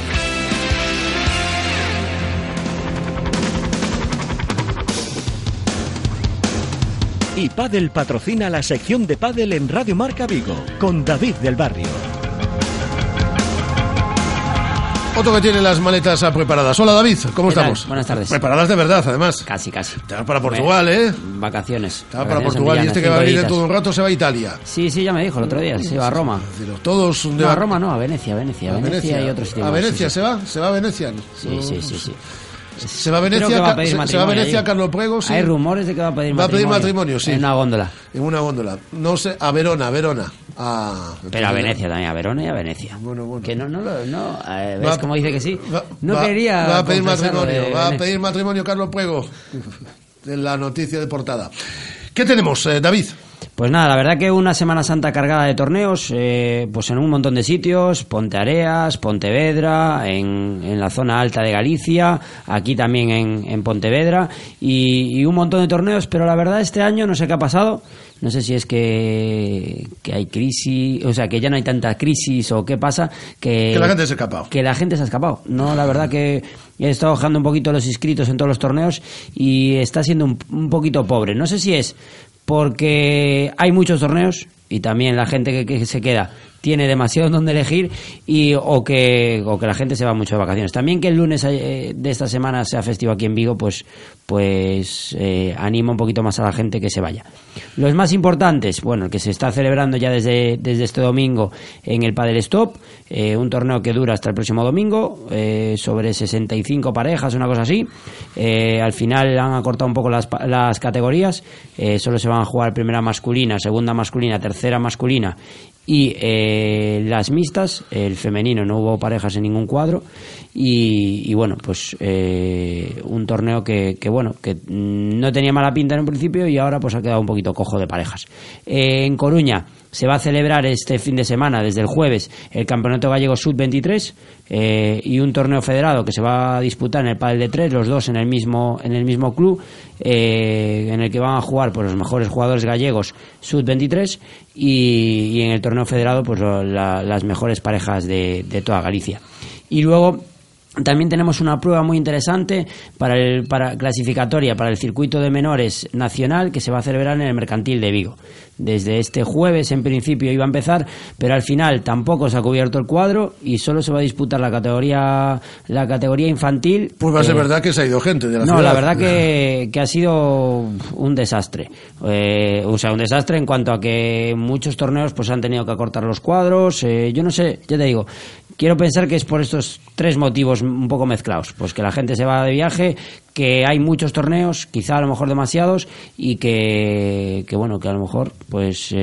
Y Padel patrocina la sección de Padel en Radio Marca Vigo con David del Barrio. Otro que tiene las maletas preparadas. Hola David, ¿cómo ¿Qué tal? estamos? Buenas tardes. Preparadas de verdad, además. Casi, casi. Te vas para Portugal, ¿eh? Vacaciones. Te vas para Portugal y este que va a venir dentro de un rato se va a Italia. Sí, sí, ya me dijo el otro día, se va a Roma. Todos de No, a Roma no, a Venecia, Venecia, a Venecia, y otros sitios. ¿A Venecia sí, se va? ¿Se va a Venecia? Sí, sí, sí, sí. Se va a Venecia, va a pedir se- se va a matrimonio Venecia. Carlos Prego, sí. Hay rumores de que va a pedir Va a pedir matrimonio. matrimonio, sí. En una góndola. En una góndola. No sé, a Verona, a Verona. A... Pero a Venecia también, a Verona y a Venecia. Que no, no, lo- no, eh, ¿ves Va- cómo dice que sí? No quería Va a pedir matrimonio, va a pedir matrimonio Carlos Puego. En la noticia de portada. ¿Qué tenemos, eh, David? Pues nada, la verdad que una Semana Santa cargada de torneos, eh, pues en un montón de sitios, Ponteareas, Pontevedra, en, en la zona alta de Galicia, aquí también en, en Pontevedra, y, y un montón de torneos, pero la verdad este año no sé qué ha pasado, no sé si es que, que hay crisis, o sea, que ya no hay tanta crisis o qué pasa, que, Que la gente se ha escapado. que la gente se ha escapado. No, la verdad que he estado bajando un poquito los inscritos en todos los torneos y está siendo un, un poquito pobre. No sé si es porque hay muchos torneos y también la gente que, que se queda tiene demasiado donde elegir y o que o que la gente se va mucho de vacaciones. También que el lunes eh, de esta semana sea festivo aquí en Vigo, pues pues eh, anima un poquito más a la gente que se vaya. Los más importantes, bueno, el que se está celebrando ya desde, desde este domingo en el Padel Stop, eh, un torneo que dura hasta el próximo domingo, eh, sobre 65 parejas, una cosa así. Al final han acortado un poco las, las categorías, solo se van a jugar primera masculina, segunda masculina, tercera masculina y eh, las mixtas, el femenino no hubo parejas en ningún cuadro y, y bueno, pues eh, un torneo que, que bueno, que no tenía mala pinta en un principio y ahora pues ha quedado un poquito cojo de parejas. Eh, en Coruña se va a celebrar este fin de semana, desde el jueves, el Campeonato Gallego Sub-23 eh, y un torneo federado que se va a disputar en el Padel de Tres, los dos en el mismo, en el mismo club, eh, en el que van a jugar pues, los mejores jugadores gallegos Sub-23 y, y en el torneo federado pues la- las mejores parejas de, de toda Galicia. Y luego también tenemos una prueba muy interesante para el para clasificatoria para el circuito de menores nacional que se va a celebrar en el Mercantil de Vigo. Desde este jueves en principio iba a empezar, pero al final tampoco se ha cubierto el cuadro y solo se va a disputar la categoría la categoría infantil. Pues va a ser Eh, verdad que se ha ido gente de la no, ciudad. la verdad que, que ha sido un desastre. Eh, o sea, un desastre en cuanto a que muchos torneos pues han tenido que acortar los cuadros. eh, yo no sé, ya te digo, quiero pensar que es por estos tres motivos un poco mezclados. Pues que la gente se va de viaje, que hay muchos torneos, quizá a lo mejor demasiados, y que, que bueno, que a lo mejor pues eh,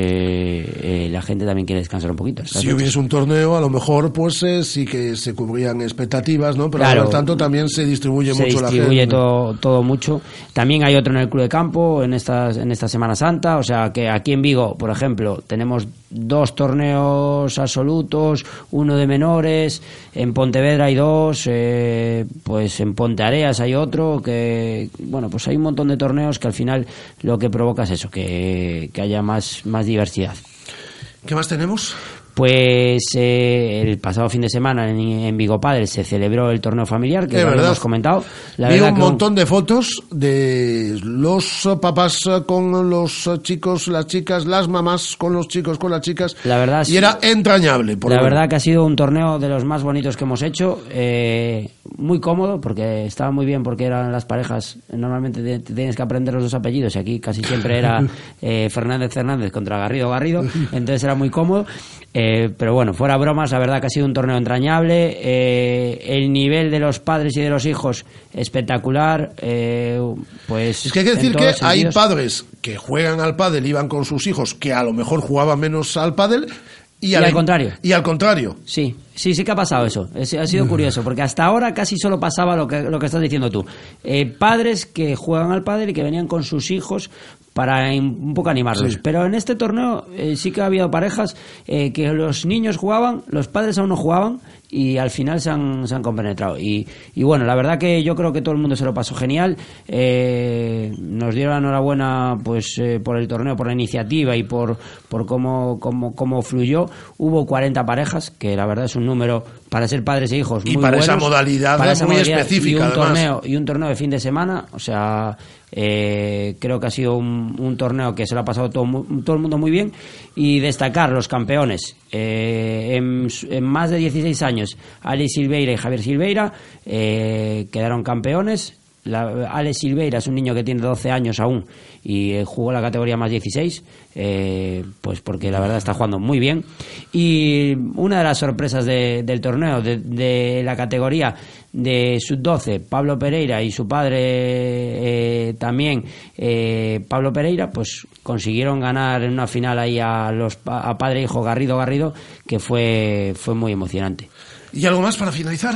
eh, la gente también quiere descansar un poquito. Si hubiese un torneo, a lo mejor pues eh, sí que se cubrían expectativas, ¿no? Pero Claro. por tanto también se distribuye se mucho distribuye la gente. todo, todo mucho. También hay otro en el Club de Campo en, estas, en esta Semana Santa. O sea que aquí en Vigo, por ejemplo, tenemos dos torneos absolutos, uno de menores. En Pontevedra hay dos. eh, pues en Ponteareas hay otro. Que Bueno, pues hay un montón de torneos que al final lo que provoca es eso, que, que haya más, más diversidad. ¿Qué más tenemos? Pues eh, el pasado fin de semana en, en Vigo Padel se celebró el torneo familiar, que lo hemos comentado. La Vi un que montón de fotos de los papás con los chicos, las chicas, las mamás con los chicos, con las chicas. La verdad y sí. era entrañable. por La verdad que ha sido un torneo de los más bonitos que hemos hecho, eh, muy cómodo porque estaba muy bien porque eran las parejas, normalmente te, te tienes que aprender los dos apellidos y aquí casi siempre era eh, Fernández Fernández contra Garrido Garrido, entonces era muy cómodo, eh, pero bueno, fuera bromas, la verdad que ha sido un torneo entrañable, eh, el nivel de los padres y de los hijos espectacular, eh, pues... Es que hay que decir que hay padres que juegan al pádel, iban con sus hijos, que a lo mejor jugaban menos al pádel, Y, al contrario. Y al contrario. Sí, sí, sí que ha pasado eso. Es- ha sido curioso, porque hasta ahora casi solo pasaba lo que, lo que estás diciendo tú. Eh, padres que juegan al pádel y que venían con sus hijos para un poco animarlos. Sí. Pero en este torneo eh, sí que ha habido parejas eh, que los niños jugaban, los padres aún no jugaban y al final se han, se han compenetrado. Y, y bueno, la verdad que yo creo que todo el mundo se lo pasó genial. Eh, nos dieron la enhorabuena pues eh, por el torneo, por la iniciativa y por, por cómo, cómo, cómo fluyó. Hubo 40 parejas, que la verdad es un número para ser padres e hijos Y muy para esa modalidad Para esa muy modalidad específica, y un además. torneo y un torneo de fin de semana, o sea, eh, creo que ha sido un, un torneo que se lo ha pasado todo, todo el mundo muy bien y destacar los campeones eh, en, en más de 16 años, Alex Silveira y Javier Silveira eh, quedaron campeones. La, Alex Silveira es un niño que tiene 12 años aún y eh, jugó la categoría más 16, eh, pues porque la verdad está jugando muy bien. Y una de las sorpresas de- del torneo, de, de la categoría de sub-12, Pablo Pereira y su padre eh, también, eh, Pablo Pereira, pues consiguieron ganar en una final ahí a, los, a padre e hijo Garrido Garrido, que fue, fue muy emocionante. ¿Y algo más para finalizar?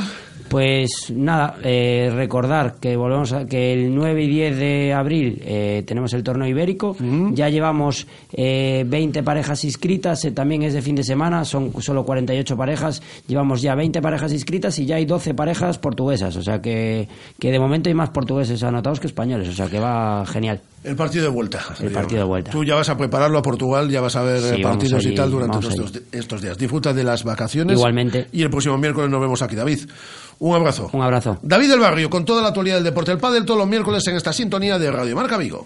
Pues nada, eh, recordar que volvemos a, que el 9 y 10 de abril eh, tenemos el torneo ibérico. Ya llevamos eh, 20 parejas inscritas, eh, también es de fin de semana, son solo 48 parejas. Llevamos ya 20 parejas inscritas y ya hay 12 parejas portuguesas. O sea que, que de momento hay más portugueses anotados que españoles. O sea que va genial. El partido de vuelta. El partido de vuelta. Tú ya vas a prepararlo a Portugal, ya vas a ver Sí, eh, partidos y tal durante estos, estos días. Disfruta de las vacaciones. Igualmente. Y el próximo miércoles nos vemos aquí, David. Un abrazo. Un abrazo. David del Barrio, con toda la actualidad del deporte del pádel, todos los miércoles en esta sintonía de Radio Marca Vigo.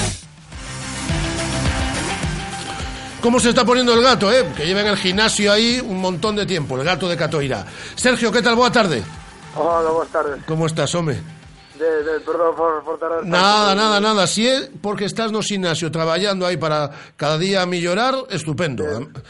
¿Cómo se está poniendo el gato, eh? Que lleva en el gimnasio ahí un montón de tiempo, el gato de Catoira. Sergio, ¿qué tal? Boa tarde. Hola, buenas tardes. ¿Cómo estás, hombre? De, de, perdón por, por tardar Nada, nada, nada. Si es porque estás no gimnasio traballando aí para cada día mellorar, estupendo.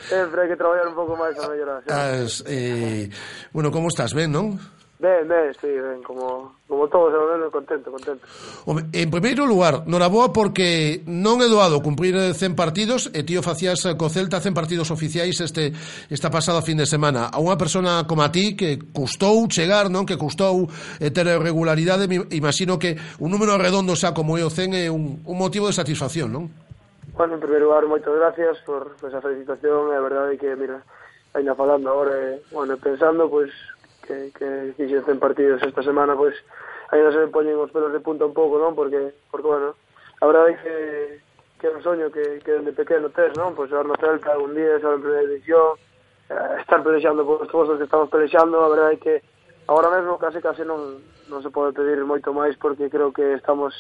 Sempre hai que traballar un pouco máis a mellorar. sí. As, eh, bueno, como estás? Ben, non? Ben, ben, sí, ben, como, como todos, ben, contento, contento. Home, en primeiro lugar, noraboa porque non é doado cumprir 100 partidos e tío facías co Celta 100 partidos oficiais este esta pasada fin de semana. A unha persona como a ti que custou chegar, non? Que custou eh, ter regularidade, imagino que un número redondo xa como é o 100 é un, un motivo de satisfacción, non? Bueno, en primeiro lugar, moitas gracias por, por esa felicitación, é verdade que, mira, ainda falando agora, eh, bueno, pensando, pois, pues, que, que fixen 100 partidos esta semana, pois pues, ainda se me poñen os pelos de punta un pouco, non? Porque, porque bueno, a verdade é que, que é un soño que, que dende pequeno tes, non? Pois pues, xogar no Celta algún día, xogar en primeira división, eh, estar pelexando por os postos que estamos pelexando, a verdade é que agora mesmo case case non, non se pode pedir moito máis porque creo que estamos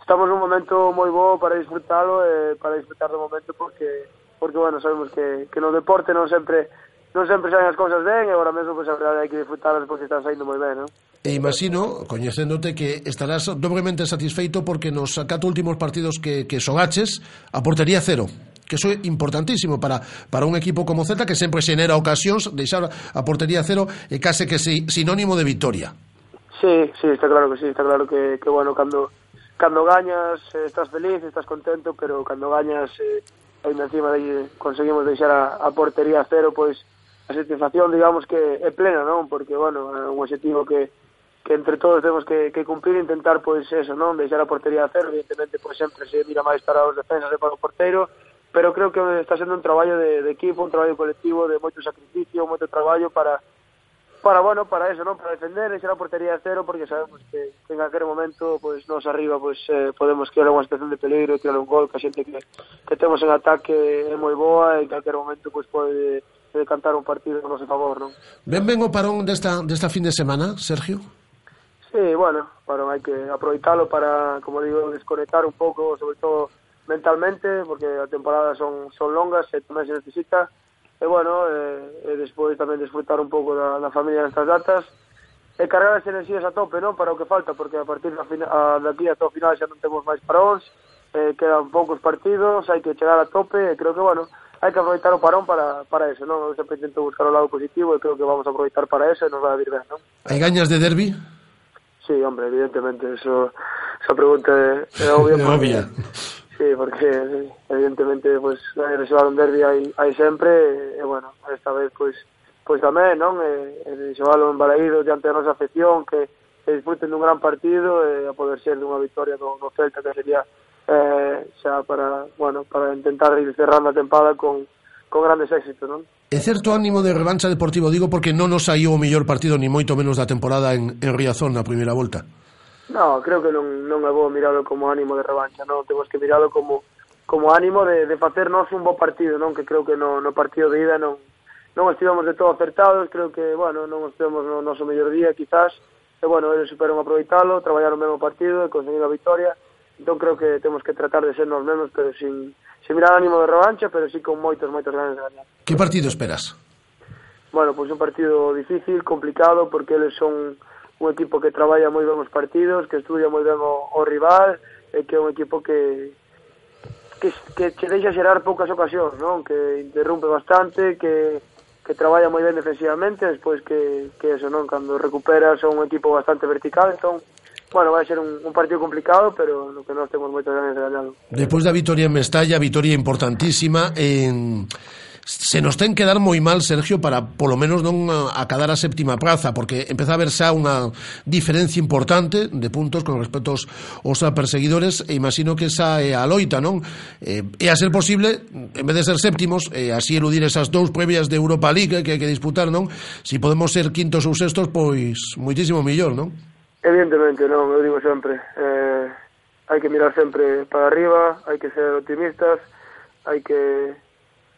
estamos nun momento moi bo para disfrutalo e eh, para disfrutar do momento porque porque bueno, sabemos que, que no deporte non sempre non sempre saen as cousas ben e agora mesmo pois, a verdade hai que disfrutarlas porque están saindo moi ben, non? E imagino, coñecéndote, que estarás dobremente satisfeito porque nos cato últimos partidos que, que xogaches a portería cero que iso é importantísimo para, para un equipo como Celta que sempre xenera ocasións deixar a portería cero e case que si, sinónimo de victoria. Sí, sí, está claro que sí, está claro que, que bueno, cando, cando gañas eh, estás feliz, estás contento, pero cando gañas eh, ainda encima de, eh, conseguimos deixar a, a portería cero, pois pues, a satisfacción, digamos, que é plena, non? Porque, bueno, é un objetivo que, que entre todos temos que, que cumplir e intentar, pois, eso, non? Deixar a portería a cero, evidentemente, pois, sempre se mira máis para os defensas e para o porteiro, pero creo que está sendo un traballo de, de equipo, un traballo colectivo, de moito sacrificio, moito traballo para, para bueno, para eso, non? Para defender, deixar a portería a cero, porque sabemos que, que en aquel momento, pois, pues, nos arriba, pois, pues, eh, podemos crear unha situación de peligro, crear un gol, que a xente que, que temos en ataque é moi boa e en calquer momento, pois, pues, pode eh, cantar un partido a noso favor, non? Ben ben o parón desta, desta fin de semana, Sergio? Sí, bueno, parón hai que aproveitalo para, como digo, desconectar un pouco, sobre todo mentalmente, porque a temporada son, son longas e tamén se necesita, e bueno, eh, e despois tamén desfrutar un pouco da, da familia nestas datas, e cargar as enerxías a tope, non? Para o que falta, porque a partir da fina, a, de aquí ata o final xa non temos máis paróns, eh, quedan poucos partidos, hai que chegar a tope, e creo que, bueno, hai que aproveitar o parón para, para eso, non? Eu sempre intento buscar o lado positivo e creo que vamos a aproveitar para eso e nos vai a vir ben, non? Hai gañas de derbi? Sí, hombre, evidentemente, eso, esa pregunta é, é obvia. é obvia. Sí, porque evidentemente, pues, reservar un derbi hai, hai sempre e, e, bueno, esta vez, pues, pois tamén, non? E, eh, e xoalo en Balaído diante da nosa afección, que, que disfruten dun gran partido e a poder ser dunha victoria do, do Celta, que sería eh, xa para, bueno, para intentar ir cerrando a tempada con, con grandes éxitos, non? É certo ánimo de revancha deportivo, digo porque non nos saiu o mellor partido ni moito menos da temporada en, en Riazón na primeira volta. No, creo que non, non é bo miralo como ánimo de revancha, non, temos que miralo como como ánimo de, de facernos un bo partido, non, que creo que no, no partido de ida non, non estivemos de todo acertados, creo que, bueno, non estivemos no noso mellor día, quizás, e, bueno, eles superon aproveitalo, traballaron o mesmo partido e conseguir a victoria, Entón creo que temos que tratar de ser nos mesmos, pero sin, sin mirar ánimo de revancha, pero sí con moitos, moitos ganas de ganar. Que partido esperas? Bueno, pois pues un partido difícil, complicado, porque eles son un equipo que traballa moi ben os partidos, que estudia moi ben o, o rival, e que é un equipo que, que, que che deixa xerar poucas ocasións, non? Que interrumpe bastante, que, que traballa moi ben defensivamente, despois que, que eso, non? Cando recupera son un equipo bastante vertical, entón bueno, vai ser un, un partido complicado, pero no que nós temos moitas ganas de ganarlo. Despois da vitoria en Mestalla, vitoria importantísima en se nos ten que dar moi mal, Sergio, para polo menos non acadar a séptima praza, porque empeza a verse xa unha diferencia importante de puntos con respecto aos, aos perseguidores, e imagino que esa é a loita, non? Eh, e a ser posible, en vez de ser séptimos, eh, así eludir esas dous previas de Europa League que hai que disputar, non? Si podemos ser quintos ou sextos, pois moitísimo mellor, non? Evidentemente non, eu digo sempre, eh, hai que mirar sempre para arriba, hai que ser optimistas, hai que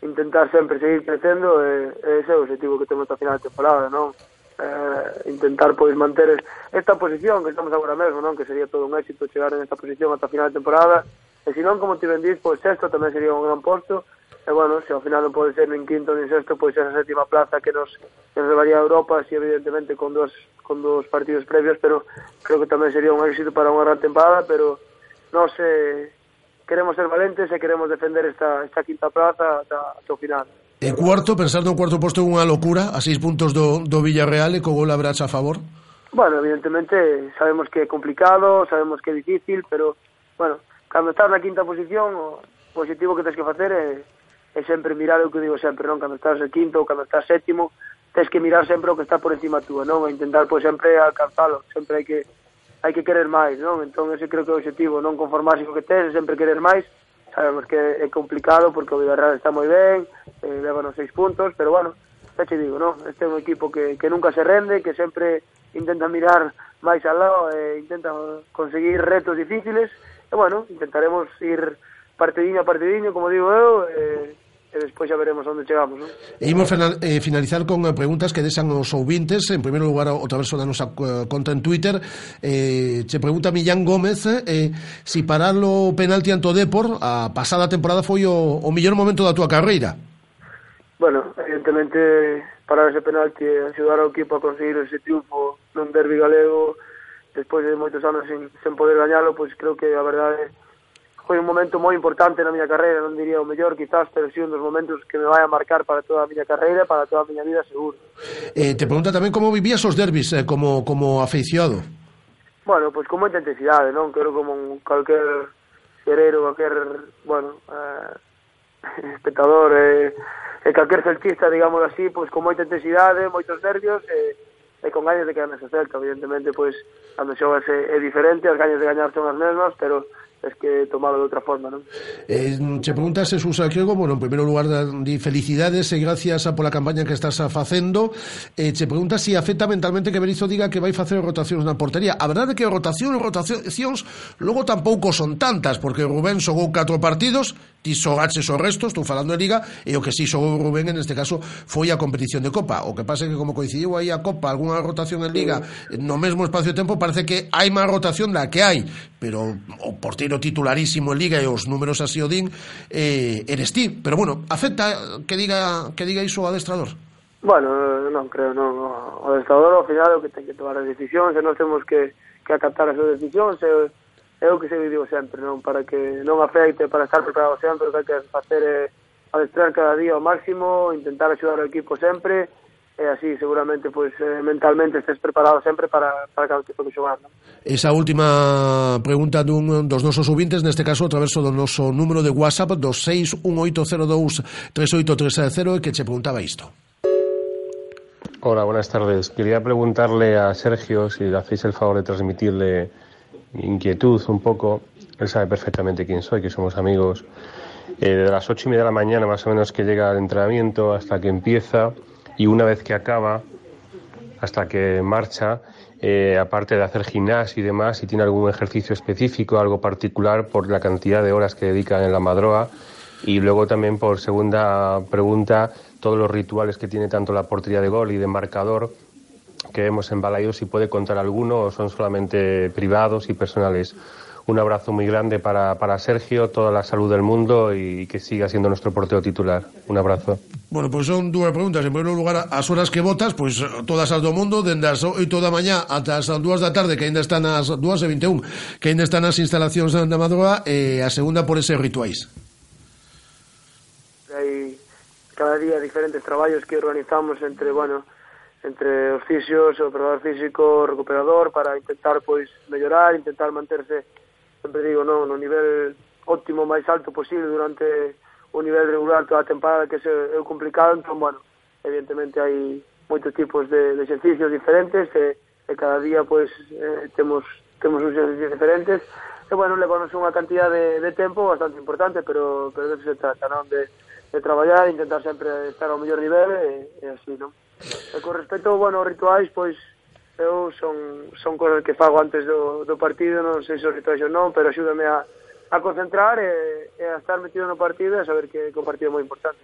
intentar sempre seguir crecendo e, eh, e ese é o objetivo que temos a final de temporada, non? Eh, intentar pois manter esta posición que estamos agora mesmo, non? Que sería todo un éxito chegar en esta posición ata final de temporada. E se non, como ti ben dís, pois sexto tamén sería un gran posto, e bueno, se ao final non pode ser nin quinto nin sexto, pois esa sétima plaza que nos, que nos levaría a Europa, si evidentemente con dos, con dos partidos previos, pero creo que tamén sería un éxito para unha gran temporada, pero non se queremos ser valentes e queremos defender esta, esta quinta plaza ata, ata o final. E cuarto, pensar no cuarto posto é unha locura, a seis puntos do, do Villarreal e co gol a Bracha a favor? Bueno, evidentemente sabemos que é complicado, sabemos que é difícil, pero, bueno, cando estás na quinta posición, o positivo que tens que facer é e sempre mirar o que digo sempre, non? Cando estás en quinto ou cando estás sétimo, tens que mirar sempre o que está por encima túa, non? E intentar pois sempre alcanzalo, sempre hai que hai que querer máis, non? Entón ese creo que é o obxectivo, non conformarse co que tes, sempre querer máis. Sabemos que é complicado porque o Villarreal está moi ben, eh, levanos seis puntos, pero bueno, xa te digo, non? Este é un equipo que, que nunca se rende, que sempre intenta mirar máis al lado, eh, intenta conseguir retos difíciles, e bueno, intentaremos ir partidinho a partidinho, como digo eu, eh, e despois xa veremos onde chegamos. Non? E imos eh, finalizar con eh, preguntas que deixan os ouvintes. En primeiro lugar, o vez da nosa eh, conta en Twitter, eh, che pregunta Millán Gómez eh, si parar o penalti ante o Depor a pasada temporada foi o, o mellor momento da túa carreira. Bueno, evidentemente parar ese penalti e axudar ao equipo a conseguir ese triunfo nun derbi galego despois de moitos anos sen, sen poder gañalo, pois creo que a verdade é foi un momento moi importante na miña carreira, non diría o mellor quizás, pero sí un dos momentos que me vai a marcar para toda a miña carreira, para toda a miña vida seguro. Eh, te pregunta tamén como vivías os derbis eh, como como aficionado. Bueno, pois pues, con moita intensidade, non? Creo como un calquer xerero, calquer, bueno, eh, espectador, eh, e calquer celtista, digamos así, pois pues, con moita intensidade, moitos nervios, eh, e con gañas de gañar o Celta, evidentemente, pois, pues, cando xogas é, é diferente, as gañas de gañar son as mesmas, pero es que tomalo de outra forma, non? Eh, che preguntas, Susa Quego, bueno, en primeiro lugar, di felicidades e gracias a pola campaña que estás facendo. Eh, che preguntas se si afecta mentalmente que Berizo diga que vai facer rotacións na portería. A verdade é que rotación, rotacións logo tampouco son tantas, porque Rubén xogou catro partidos, ti xogaches os restos, estou falando de Liga, e o que si sí xogou Rubén en este caso foi a competición de Copa. O que pasa é que como coincidiu aí a Copa, algunha rotación en Liga, no mesmo espacio de tempo, parece que hai máis rotación da que hai pero o porteiro titularísimo en Liga e os números así o din, eh, eres ti. Pero bueno, afecta que diga que diga iso o adestrador? Bueno, non creo, non. O adestrador ao final é o que ten que tomar as decisións e nós temos que, que acatar as súas decisións e, é o que se digo sempre, non para que non afecte, para estar preparado sempre, o que hai que facer é adestrar cada día ao máximo, intentar axudar o equipo sempre, e así seguramente pois pues, mentalmente estés preparado sempre para, para cada tipo de xogar non? Esa última pregunta dun dos nosos subintes neste caso a través do noso número de WhatsApp do 618023830 que che preguntaba isto Hola, buenas tardes. Quería preguntarle a Sergio si le hacéis el favor de transmitirle mi inquietud un poco. Él sabe perfectamente quién soy, que somos amigos. Eh, de las ocho y media de la mañana, más o menos, que llega al entrenamiento hasta que empieza, y una vez que acaba, hasta que marcha, eh, aparte de hacer gimnasio y demás, si tiene algún ejercicio específico, algo particular por la cantidad de horas que dedica en la madroa. Y luego también por segunda pregunta, todos los rituales que tiene tanto la portería de gol y de marcador que vemos en si puede contar alguno o son solamente privados y personales. Un abrazo muy grande para, para Sergio, toda la salud del mundo y que siga siendo nuestro portero titular. Un abrazo. Bueno, pois son dúas preguntas. En primeiro lugar, as horas que votas, pois todas as do mundo, dende as 8 da mañá ata as 2 da tarde, que aínda están as 2 e 21, que aínda están as instalacións da madroa, e a segunda por ese rituais. Hai cada día diferentes traballos que organizamos entre, bueno, entre os fisios, o operador físico, o recuperador, para intentar, pois, mellorar, intentar manterse, sempre digo, non, no nivel óptimo máis alto posible durante o nivel regular toda a temporada que é, é complicado, entón, bueno, evidentemente hai moitos tipos de, de exercicios diferentes e, e cada día pois eh, temos temos uns exercicios diferentes e bueno, levamos unha cantidad de, de tempo bastante importante, pero, pero de se trata, non? De, de traballar, intentar sempre estar ao mellor nivel e, e así, non? E con respecto, bueno, aos rituais, pois eu son, son cosas que fago antes do, do partido, non sei se os rituais ou non, pero axúdame a, a concentrar e, e a estar metido no partido e a saber que, que o partido é moi importante.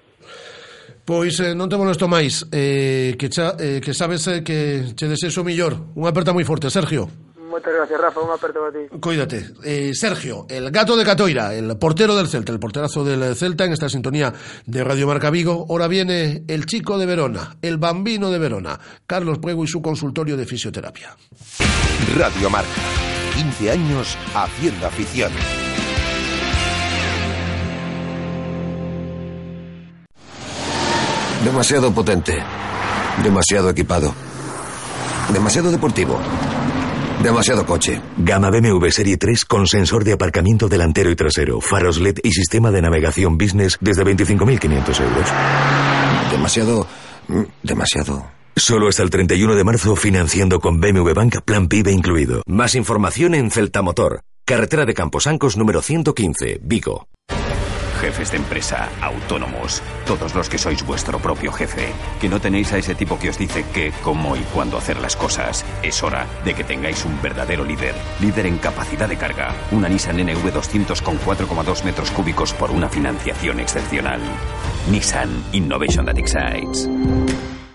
Pois eh, non te molesto máis eh, que, cha, eh, que sabes eh, que che deseso millor Unha aperta moi forte, Sergio Moitas gracias, Rafa, un aperto para ti. Cuídate. Eh, Sergio, el gato de Catoira, el portero del Celta, el porterazo del Celta en esta sintonía de Radio Marca Vigo. Ahora viene el chico de Verona, el bambino de Verona, Carlos Puego y su consultorio de fisioterapia. Radio Marca. 15 años haciendo afición. Demasiado potente. Demasiado equipado. Demasiado deportivo. Demasiado coche. Gama BMW Serie 3 con sensor de aparcamiento delantero y trasero, faros LED y sistema de navegación business desde 25.500 euros. Demasiado... mm, Demasiado... Solo hasta el 31 de marzo financiando con BMW Bank Plan PIB incluido. Más información en Celta Motor. Carretera de Camposancos número 115, Vigo. Jefes de empresa, autónomos, todos los que sois vuestro propio jefe, que no tenéis a ese tipo que os dice qué, cómo y cuándo hacer las cosas. Es hora de que tengáis un verdadero líder, líder en capacidad de carga, una Nissan NV200 con 4,2 metros cúbicos por una financiación excepcional. Nissan Innovation That Excites.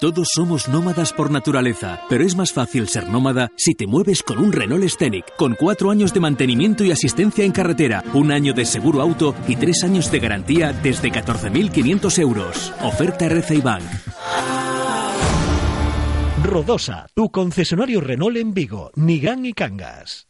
Todos somos nómadas por naturaleza, pero es más fácil ser nómada si te mueves con un Renault Scenic, con cuatro años de mantenimiento y asistencia en carretera, un año de seguro auto y tres años de garantía desde 14.500 euros. Oferta RCI Bank. Rodosa, tu concesionario Renault en Vigo, Nigán y Cangas.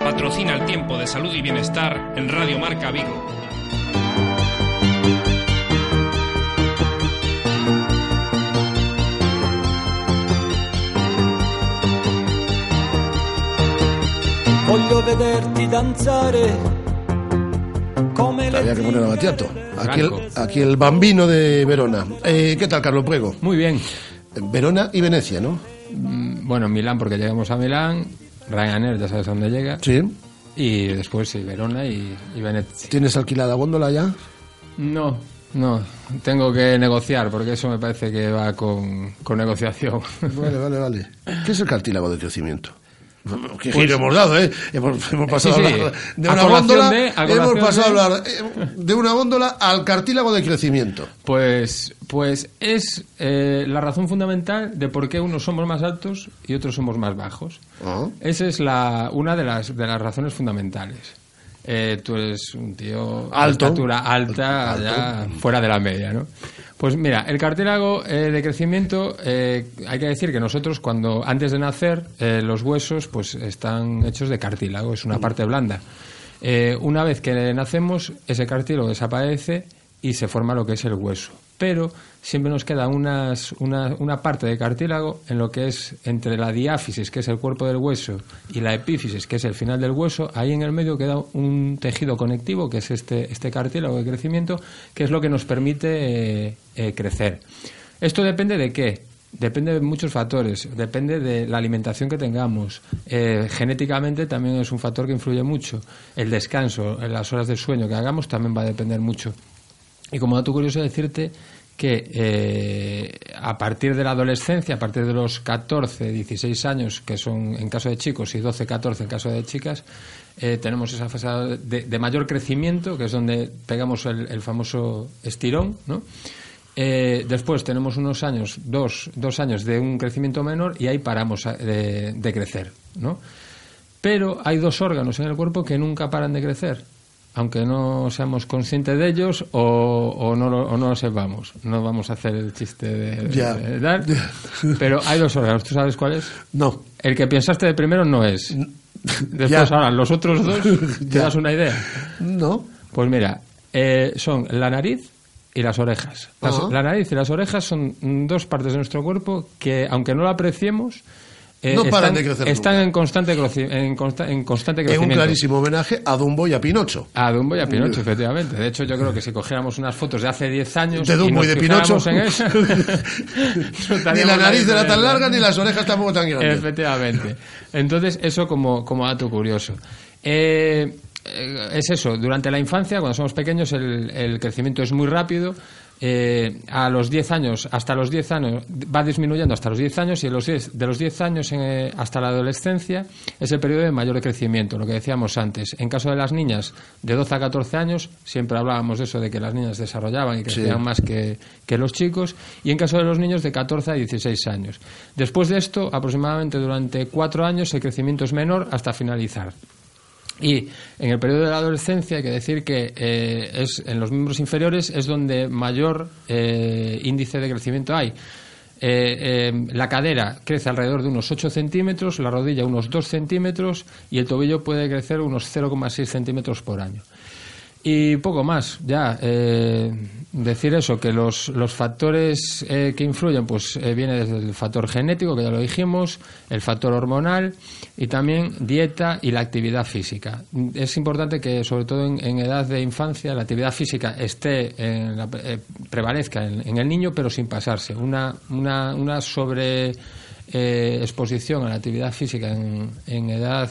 patrocina el tiempo de salud y bienestar en Radio Marca Vigo. voglio vederti danzare Había que poner a Batiato. Aquí el, aquí el bambino de Verona. Eh, ¿Qué tal, Carlos Prego? Muy bien. Verona y Venecia, ¿no? Mm, Bueno, Milán porque llegamos a Milán, Ryanair ya sabes a dónde llega. Sí. Y después sí, Verona y, y Venecia. ¿Tienes alquilada góndola ya? No, no, tengo que negociar porque eso me parece que va con, con negociación. Vale, vale, vale. ¿Qué es el cartílago de crecimiento? Qué Pues- giro hemos dado, ¿eh? Hemos, hemos pasado Sí, a sí. hablar de A una góndola, de- a hemos pasado de- a hablar eh, de una góndola al cartílago de crecimiento. Pues, pues es eh, la razón fundamental de por qué unos somos más altos y otros somos más bajos. Ah. Esa es la, una de las, de las razones fundamentales. Eh, tú eres un tío de Alto. estatura alta, Alto. ya fuera de la media, ¿no? Pues mira, el cartílago eh, de crecimiento, eh, hay que decir que nosotros cuando antes de nacer eh, los huesos pues están hechos de cartílago, es una parte blanda. Una vez que nacemos, ese cartílago desaparece y se forma lo que es el hueso. Pero siempre nos queda unas, una, una parte de cartílago en lo que es entre la diáfisis, que es el cuerpo del hueso, y la epífisis, que es el final del hueso. Ahí en el medio queda un tejido conectivo, que es este, este cartílago de crecimiento, que es lo que nos permite eh, eh, crecer. ¿Esto depende de qué? Depende de muchos factores, depende de la alimentación que tengamos. Eh, genéticamente también es un factor que influye mucho. El descanso, las horas de sueño que hagamos también va a depender mucho. Y como dato curioso decirte que eh, a partir de la adolescencia, a partir de los 14, 16 años, que son en caso de chicos, y 12, 14 en caso de chicas, eh, tenemos esa fase de, mayor crecimiento, que es donde pegamos el, famoso estirón, ¿no? Eh, después tenemos unos años, dos, dos años de un crecimiento menor y ahí paramos de, crecer. Pero hay dos órganos en el cuerpo que nunca paran de crecer, aunque no seamos conscientes de ellos o, o no, lo, o no lo sepamos. No vamos a hacer el chiste de, de dar, pero hay dos órganos. ¿Tú sabes cuál es? No. El que pensaste de primero no es. Después, ahora, los otros dos, ¿te das una idea? No. Pues mira, eh, son la nariz y las orejas. Las-. La nariz y las orejas son dos partes de nuestro cuerpo que, aunque no lo apreciemos, eh, No paran están, de crecer están nunca. en constante, en, consta- en constante En un crecimiento. clarísimo homenaje a Dumbo y a Pinocho. A Dumbo y a Pinocho, efectivamente. De hecho, yo creo que si cogiéramos unas fotos de hace 10 años. De Dumbo y, de Pinocho. en esa, ni la nariz era tan larga ni las orejas tampoco tan grandes. Efectivamente. Entonces, eso como, como dato curioso. Eh, eh, es eso, durante la infancia, cuando somos pequeños, el, el crecimiento es muy rápido. Eh, a los 10 años, hasta los 10 años, va disminuyendo hasta los 10 años y de los 10, de los 10 años en, eh, hasta la adolescencia es el periodo de mayor crecimiento, lo que decíamos antes. En caso de las niñas de 12 a 14 años, siempre hablábamos de eso, de que las niñas desarrollaban y crecían Sí. más que, que los chicos, y en caso de los niños de 14 a 16 años. Después de esto, aproximadamente durante cuatro años, el crecimiento es menor hasta finalizar. Y en el periodo de la adolescencia hay que decir que eh, es en los miembros inferiores es donde mayor eh, índice de crecimiento hay. Eh, eh, la cadera crece alrededor de unos 8 centímetros, la rodilla unos 2 centímetros y el tobillo puede crecer unos 0,6 centímetros por año. Y poco más, ya. eh, decir eso, que los, los factores eh, que influyen, pues eh, viene desde el factor genético, que ya lo dijimos, el factor hormonal y también dieta y la actividad física. Es importante que, sobre todo en, edad de infancia, la actividad física esté, en la- eh, prevalezca en, en el niño, pero sin pasarse. Una, una, una sobre eh, exposición a la actividad física en, en edad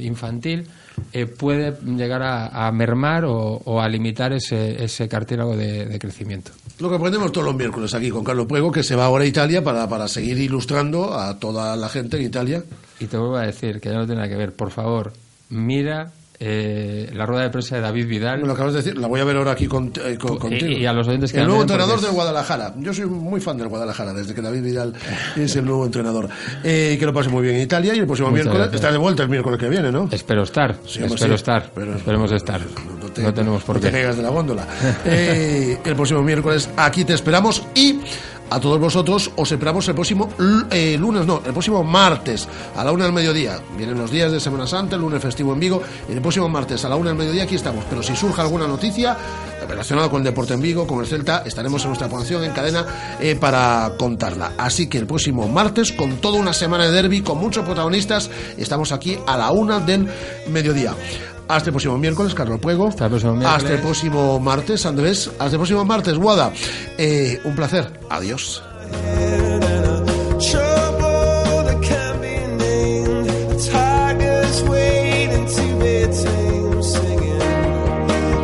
infantil eh, puede llegar a, a mermar o, o a limitar ese, ese cartílago de, de crecimiento. Lo que aprendemos todos los miércoles aquí con Carlos Puego, que se va ahora a Italia para, para seguir ilustrando a toda la gente en Italia. Y te vuelvo a decir que ya no tiene nada que ver. Por favor, mira eh, la rueda de prensa de David Vidal. Me lo acabas de decir, la voy a ver ahora aquí con- eh, con- contigo. y a los oyentes que El nuevo porque entrenador es- del Guadalajara. Yo soy muy fan del Guadalajara, desde que David Vidal es el nuevo entrenador. Eh, que lo pase muy bien en Italia y el próximo Muchas miércoles gracias. está de vuelta el miércoles que viene, ¿no? Espero estar, Sí, espero sí. estar, Pero- esperemos estar. No, tenemos por no qué. te caigas de la góndola. El próximo miércoles aquí te esperamos y a todos vosotros os esperamos el próximo eh, lunes, no, el próximo martes a la una del mediodía. Vienen los días de Semana Santa, el lunes festivo en Vigo y el próximo martes a la una del mediodía aquí estamos. Pero si surge alguna noticia, relacionado con el deporte en Vigo, con el Celta, estaremos en nuestra programación en cadena eh, para contarla. Así que el próximo martes, con toda una semana de derby, con muchos protagonistas, estamos aquí a la una del mediodía. Hasta el próximo miércoles, Carlos Puego. Hasta el próximo miércoles. Hasta el próximo martes, Andrés. Hasta el próximo martes, Guada. Eh, un placer. Adiós.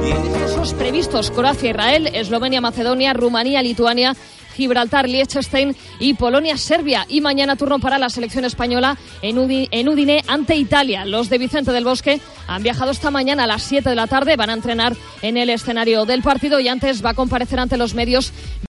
Amistosos previstos Croacia, Israel, Eslovenia, Macedonia, Rumanía, Lituania. Gibraltar, Liechtenstein y Polonia, Serbia. Y mañana turno para la selección española en, Udi- Udine ante Italia. Los de Vicente del Bosque han viajado esta mañana a las 7 de la tarde. Van a entrenar en el escenario del partido y antes va a comparecer ante los medios